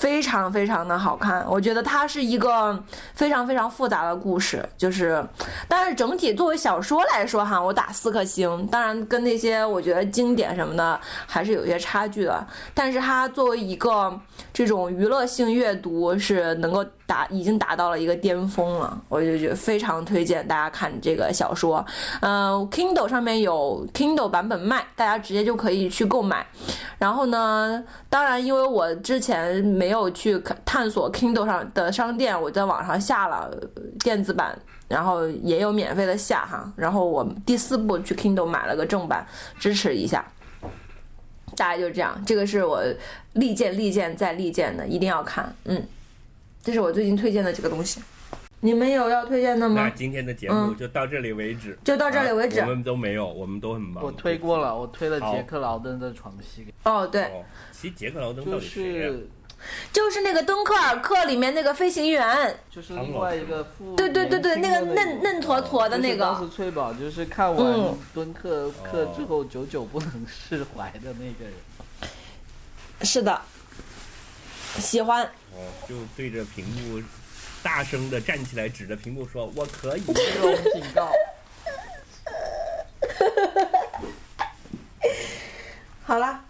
非常非常的好看。我觉得它是一个非常非常复杂的故事，就是，但是整体作为小说来说哈，我打四颗星。当然跟那些我觉得经典什么的还是有些差距的，但是它作为一个这种娱乐性阅读是能够达已经达到了一个巅峰了，我就觉得非常推荐大家看这个小说。呃，Kindle 上面有 Kindle 版本卖，大家直接就可以去购买。然后呢，当然因为我之前没有去探索 Kindle 上的商店，我在网上下了电子版。然后也有免费的下哈，然后我第四部去 Kindle 买了个正版，支持一下。大概就是这样，这个是我力荐、力荐再力荐的，一定要看。嗯，这是我最近推荐的几个东西。你们有要推荐的吗？那今天的节目嗯就到这里为止，就到这里为止啊我们都没有，我们都很忙。我推过了，我推了杰克劳登的床戏给，哦，对，哦，其实杰克劳登到就底谁就？是就是那个敦刻尔克里面那个飞行员，就是另外一个副对对对对，那个嫩嫩坨坨的那就是当，时翠宝就是看完嗯敦刻尔克之后久久不能释怀的那个人。是的，喜欢。哦，就对着屏幕大声的站起来，指着屏幕说：“我可以。这种警告。好了，”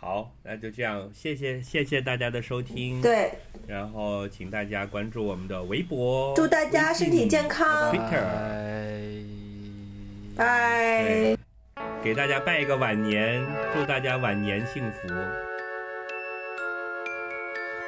好，那就这样，谢谢谢谢大家的收听。，对，然后请大家关注我们的微博，祝大家身体健康 Twitter，拜。拜。给大家拜一个晚年，祝大家晚年幸福。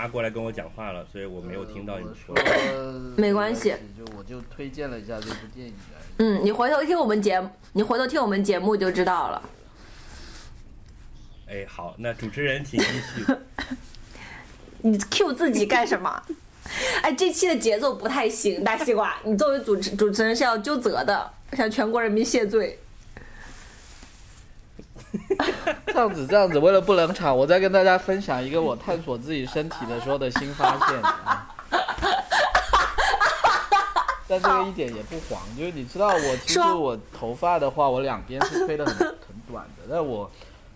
妈过来跟我讲话了，所以我没有听到你说说。没关系，就我就推荐了一下这部电影。嗯，你回头听我们节，你回头听我们节目就知道了。哎，好，那主持人请继续。你 Q 自己干什么？哎，这期的节奏不太行，大西瓜，你作为主持主持人是要纠责的，向全国人民谢罪。这样子，这样子，为了不冷场，我再跟大家分享一个我探索自己身体的时候的新发现。啊 但这个一点也不黄，就是你知道我其实我头发的话，我两边是推的很很短的，但我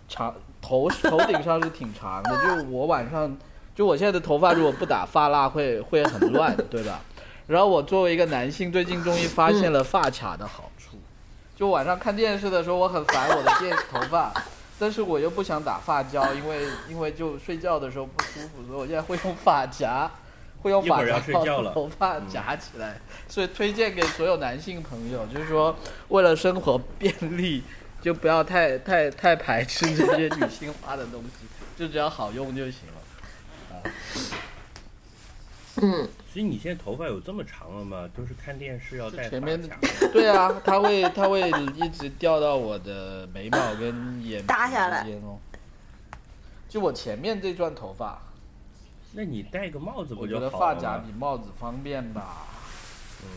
长头头顶上是挺长的，就我晚上就我现在的头发如果不打发蜡会会很乱，对吧？然后我作为一个男性，最近终于发现了发卡的好。就晚上看电视的时候，我很烦我的电头发，但是我又不想打发胶，因为因为就睡觉的时候不舒服，所以我现在会用发夹，会用发夹把头发夹起来。所以推荐给所有男性朋友，就是说为了生活便利，就不要太太太排斥这些女性化的东西，就只要好用就行了。嗯，所以你现在头发有这么长了吗？就是看电视要戴前面发卡。对啊，它会它会一直掉到我的眉毛跟眼皮搭下来之间哦。就我前面这段头发，那你戴个帽子不我觉就好了得发夹比帽子方便吧。嗯。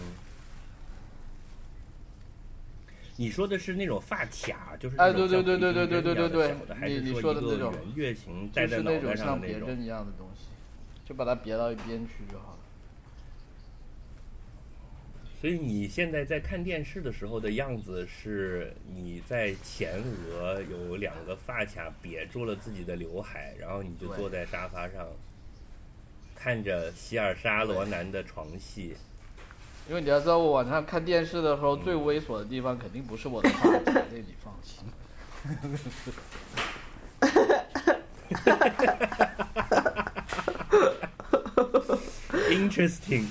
你说的是那种发卡，就是哎对对对对对对对对对你你说的那种圆月形就戴在是那种脑袋上像的那种？别针一样的东西，就把它别到一边去就好了。所以你现在在看电视的时候的样子是你在前额有两个发卡别住了自己的刘海，然后你就坐在沙发上，看着希尔莎罗南的床戏。因为你要知道，我晚上看电视的时候，最猥琐的地方肯定不是我的发卡，这个你放心。Interesting，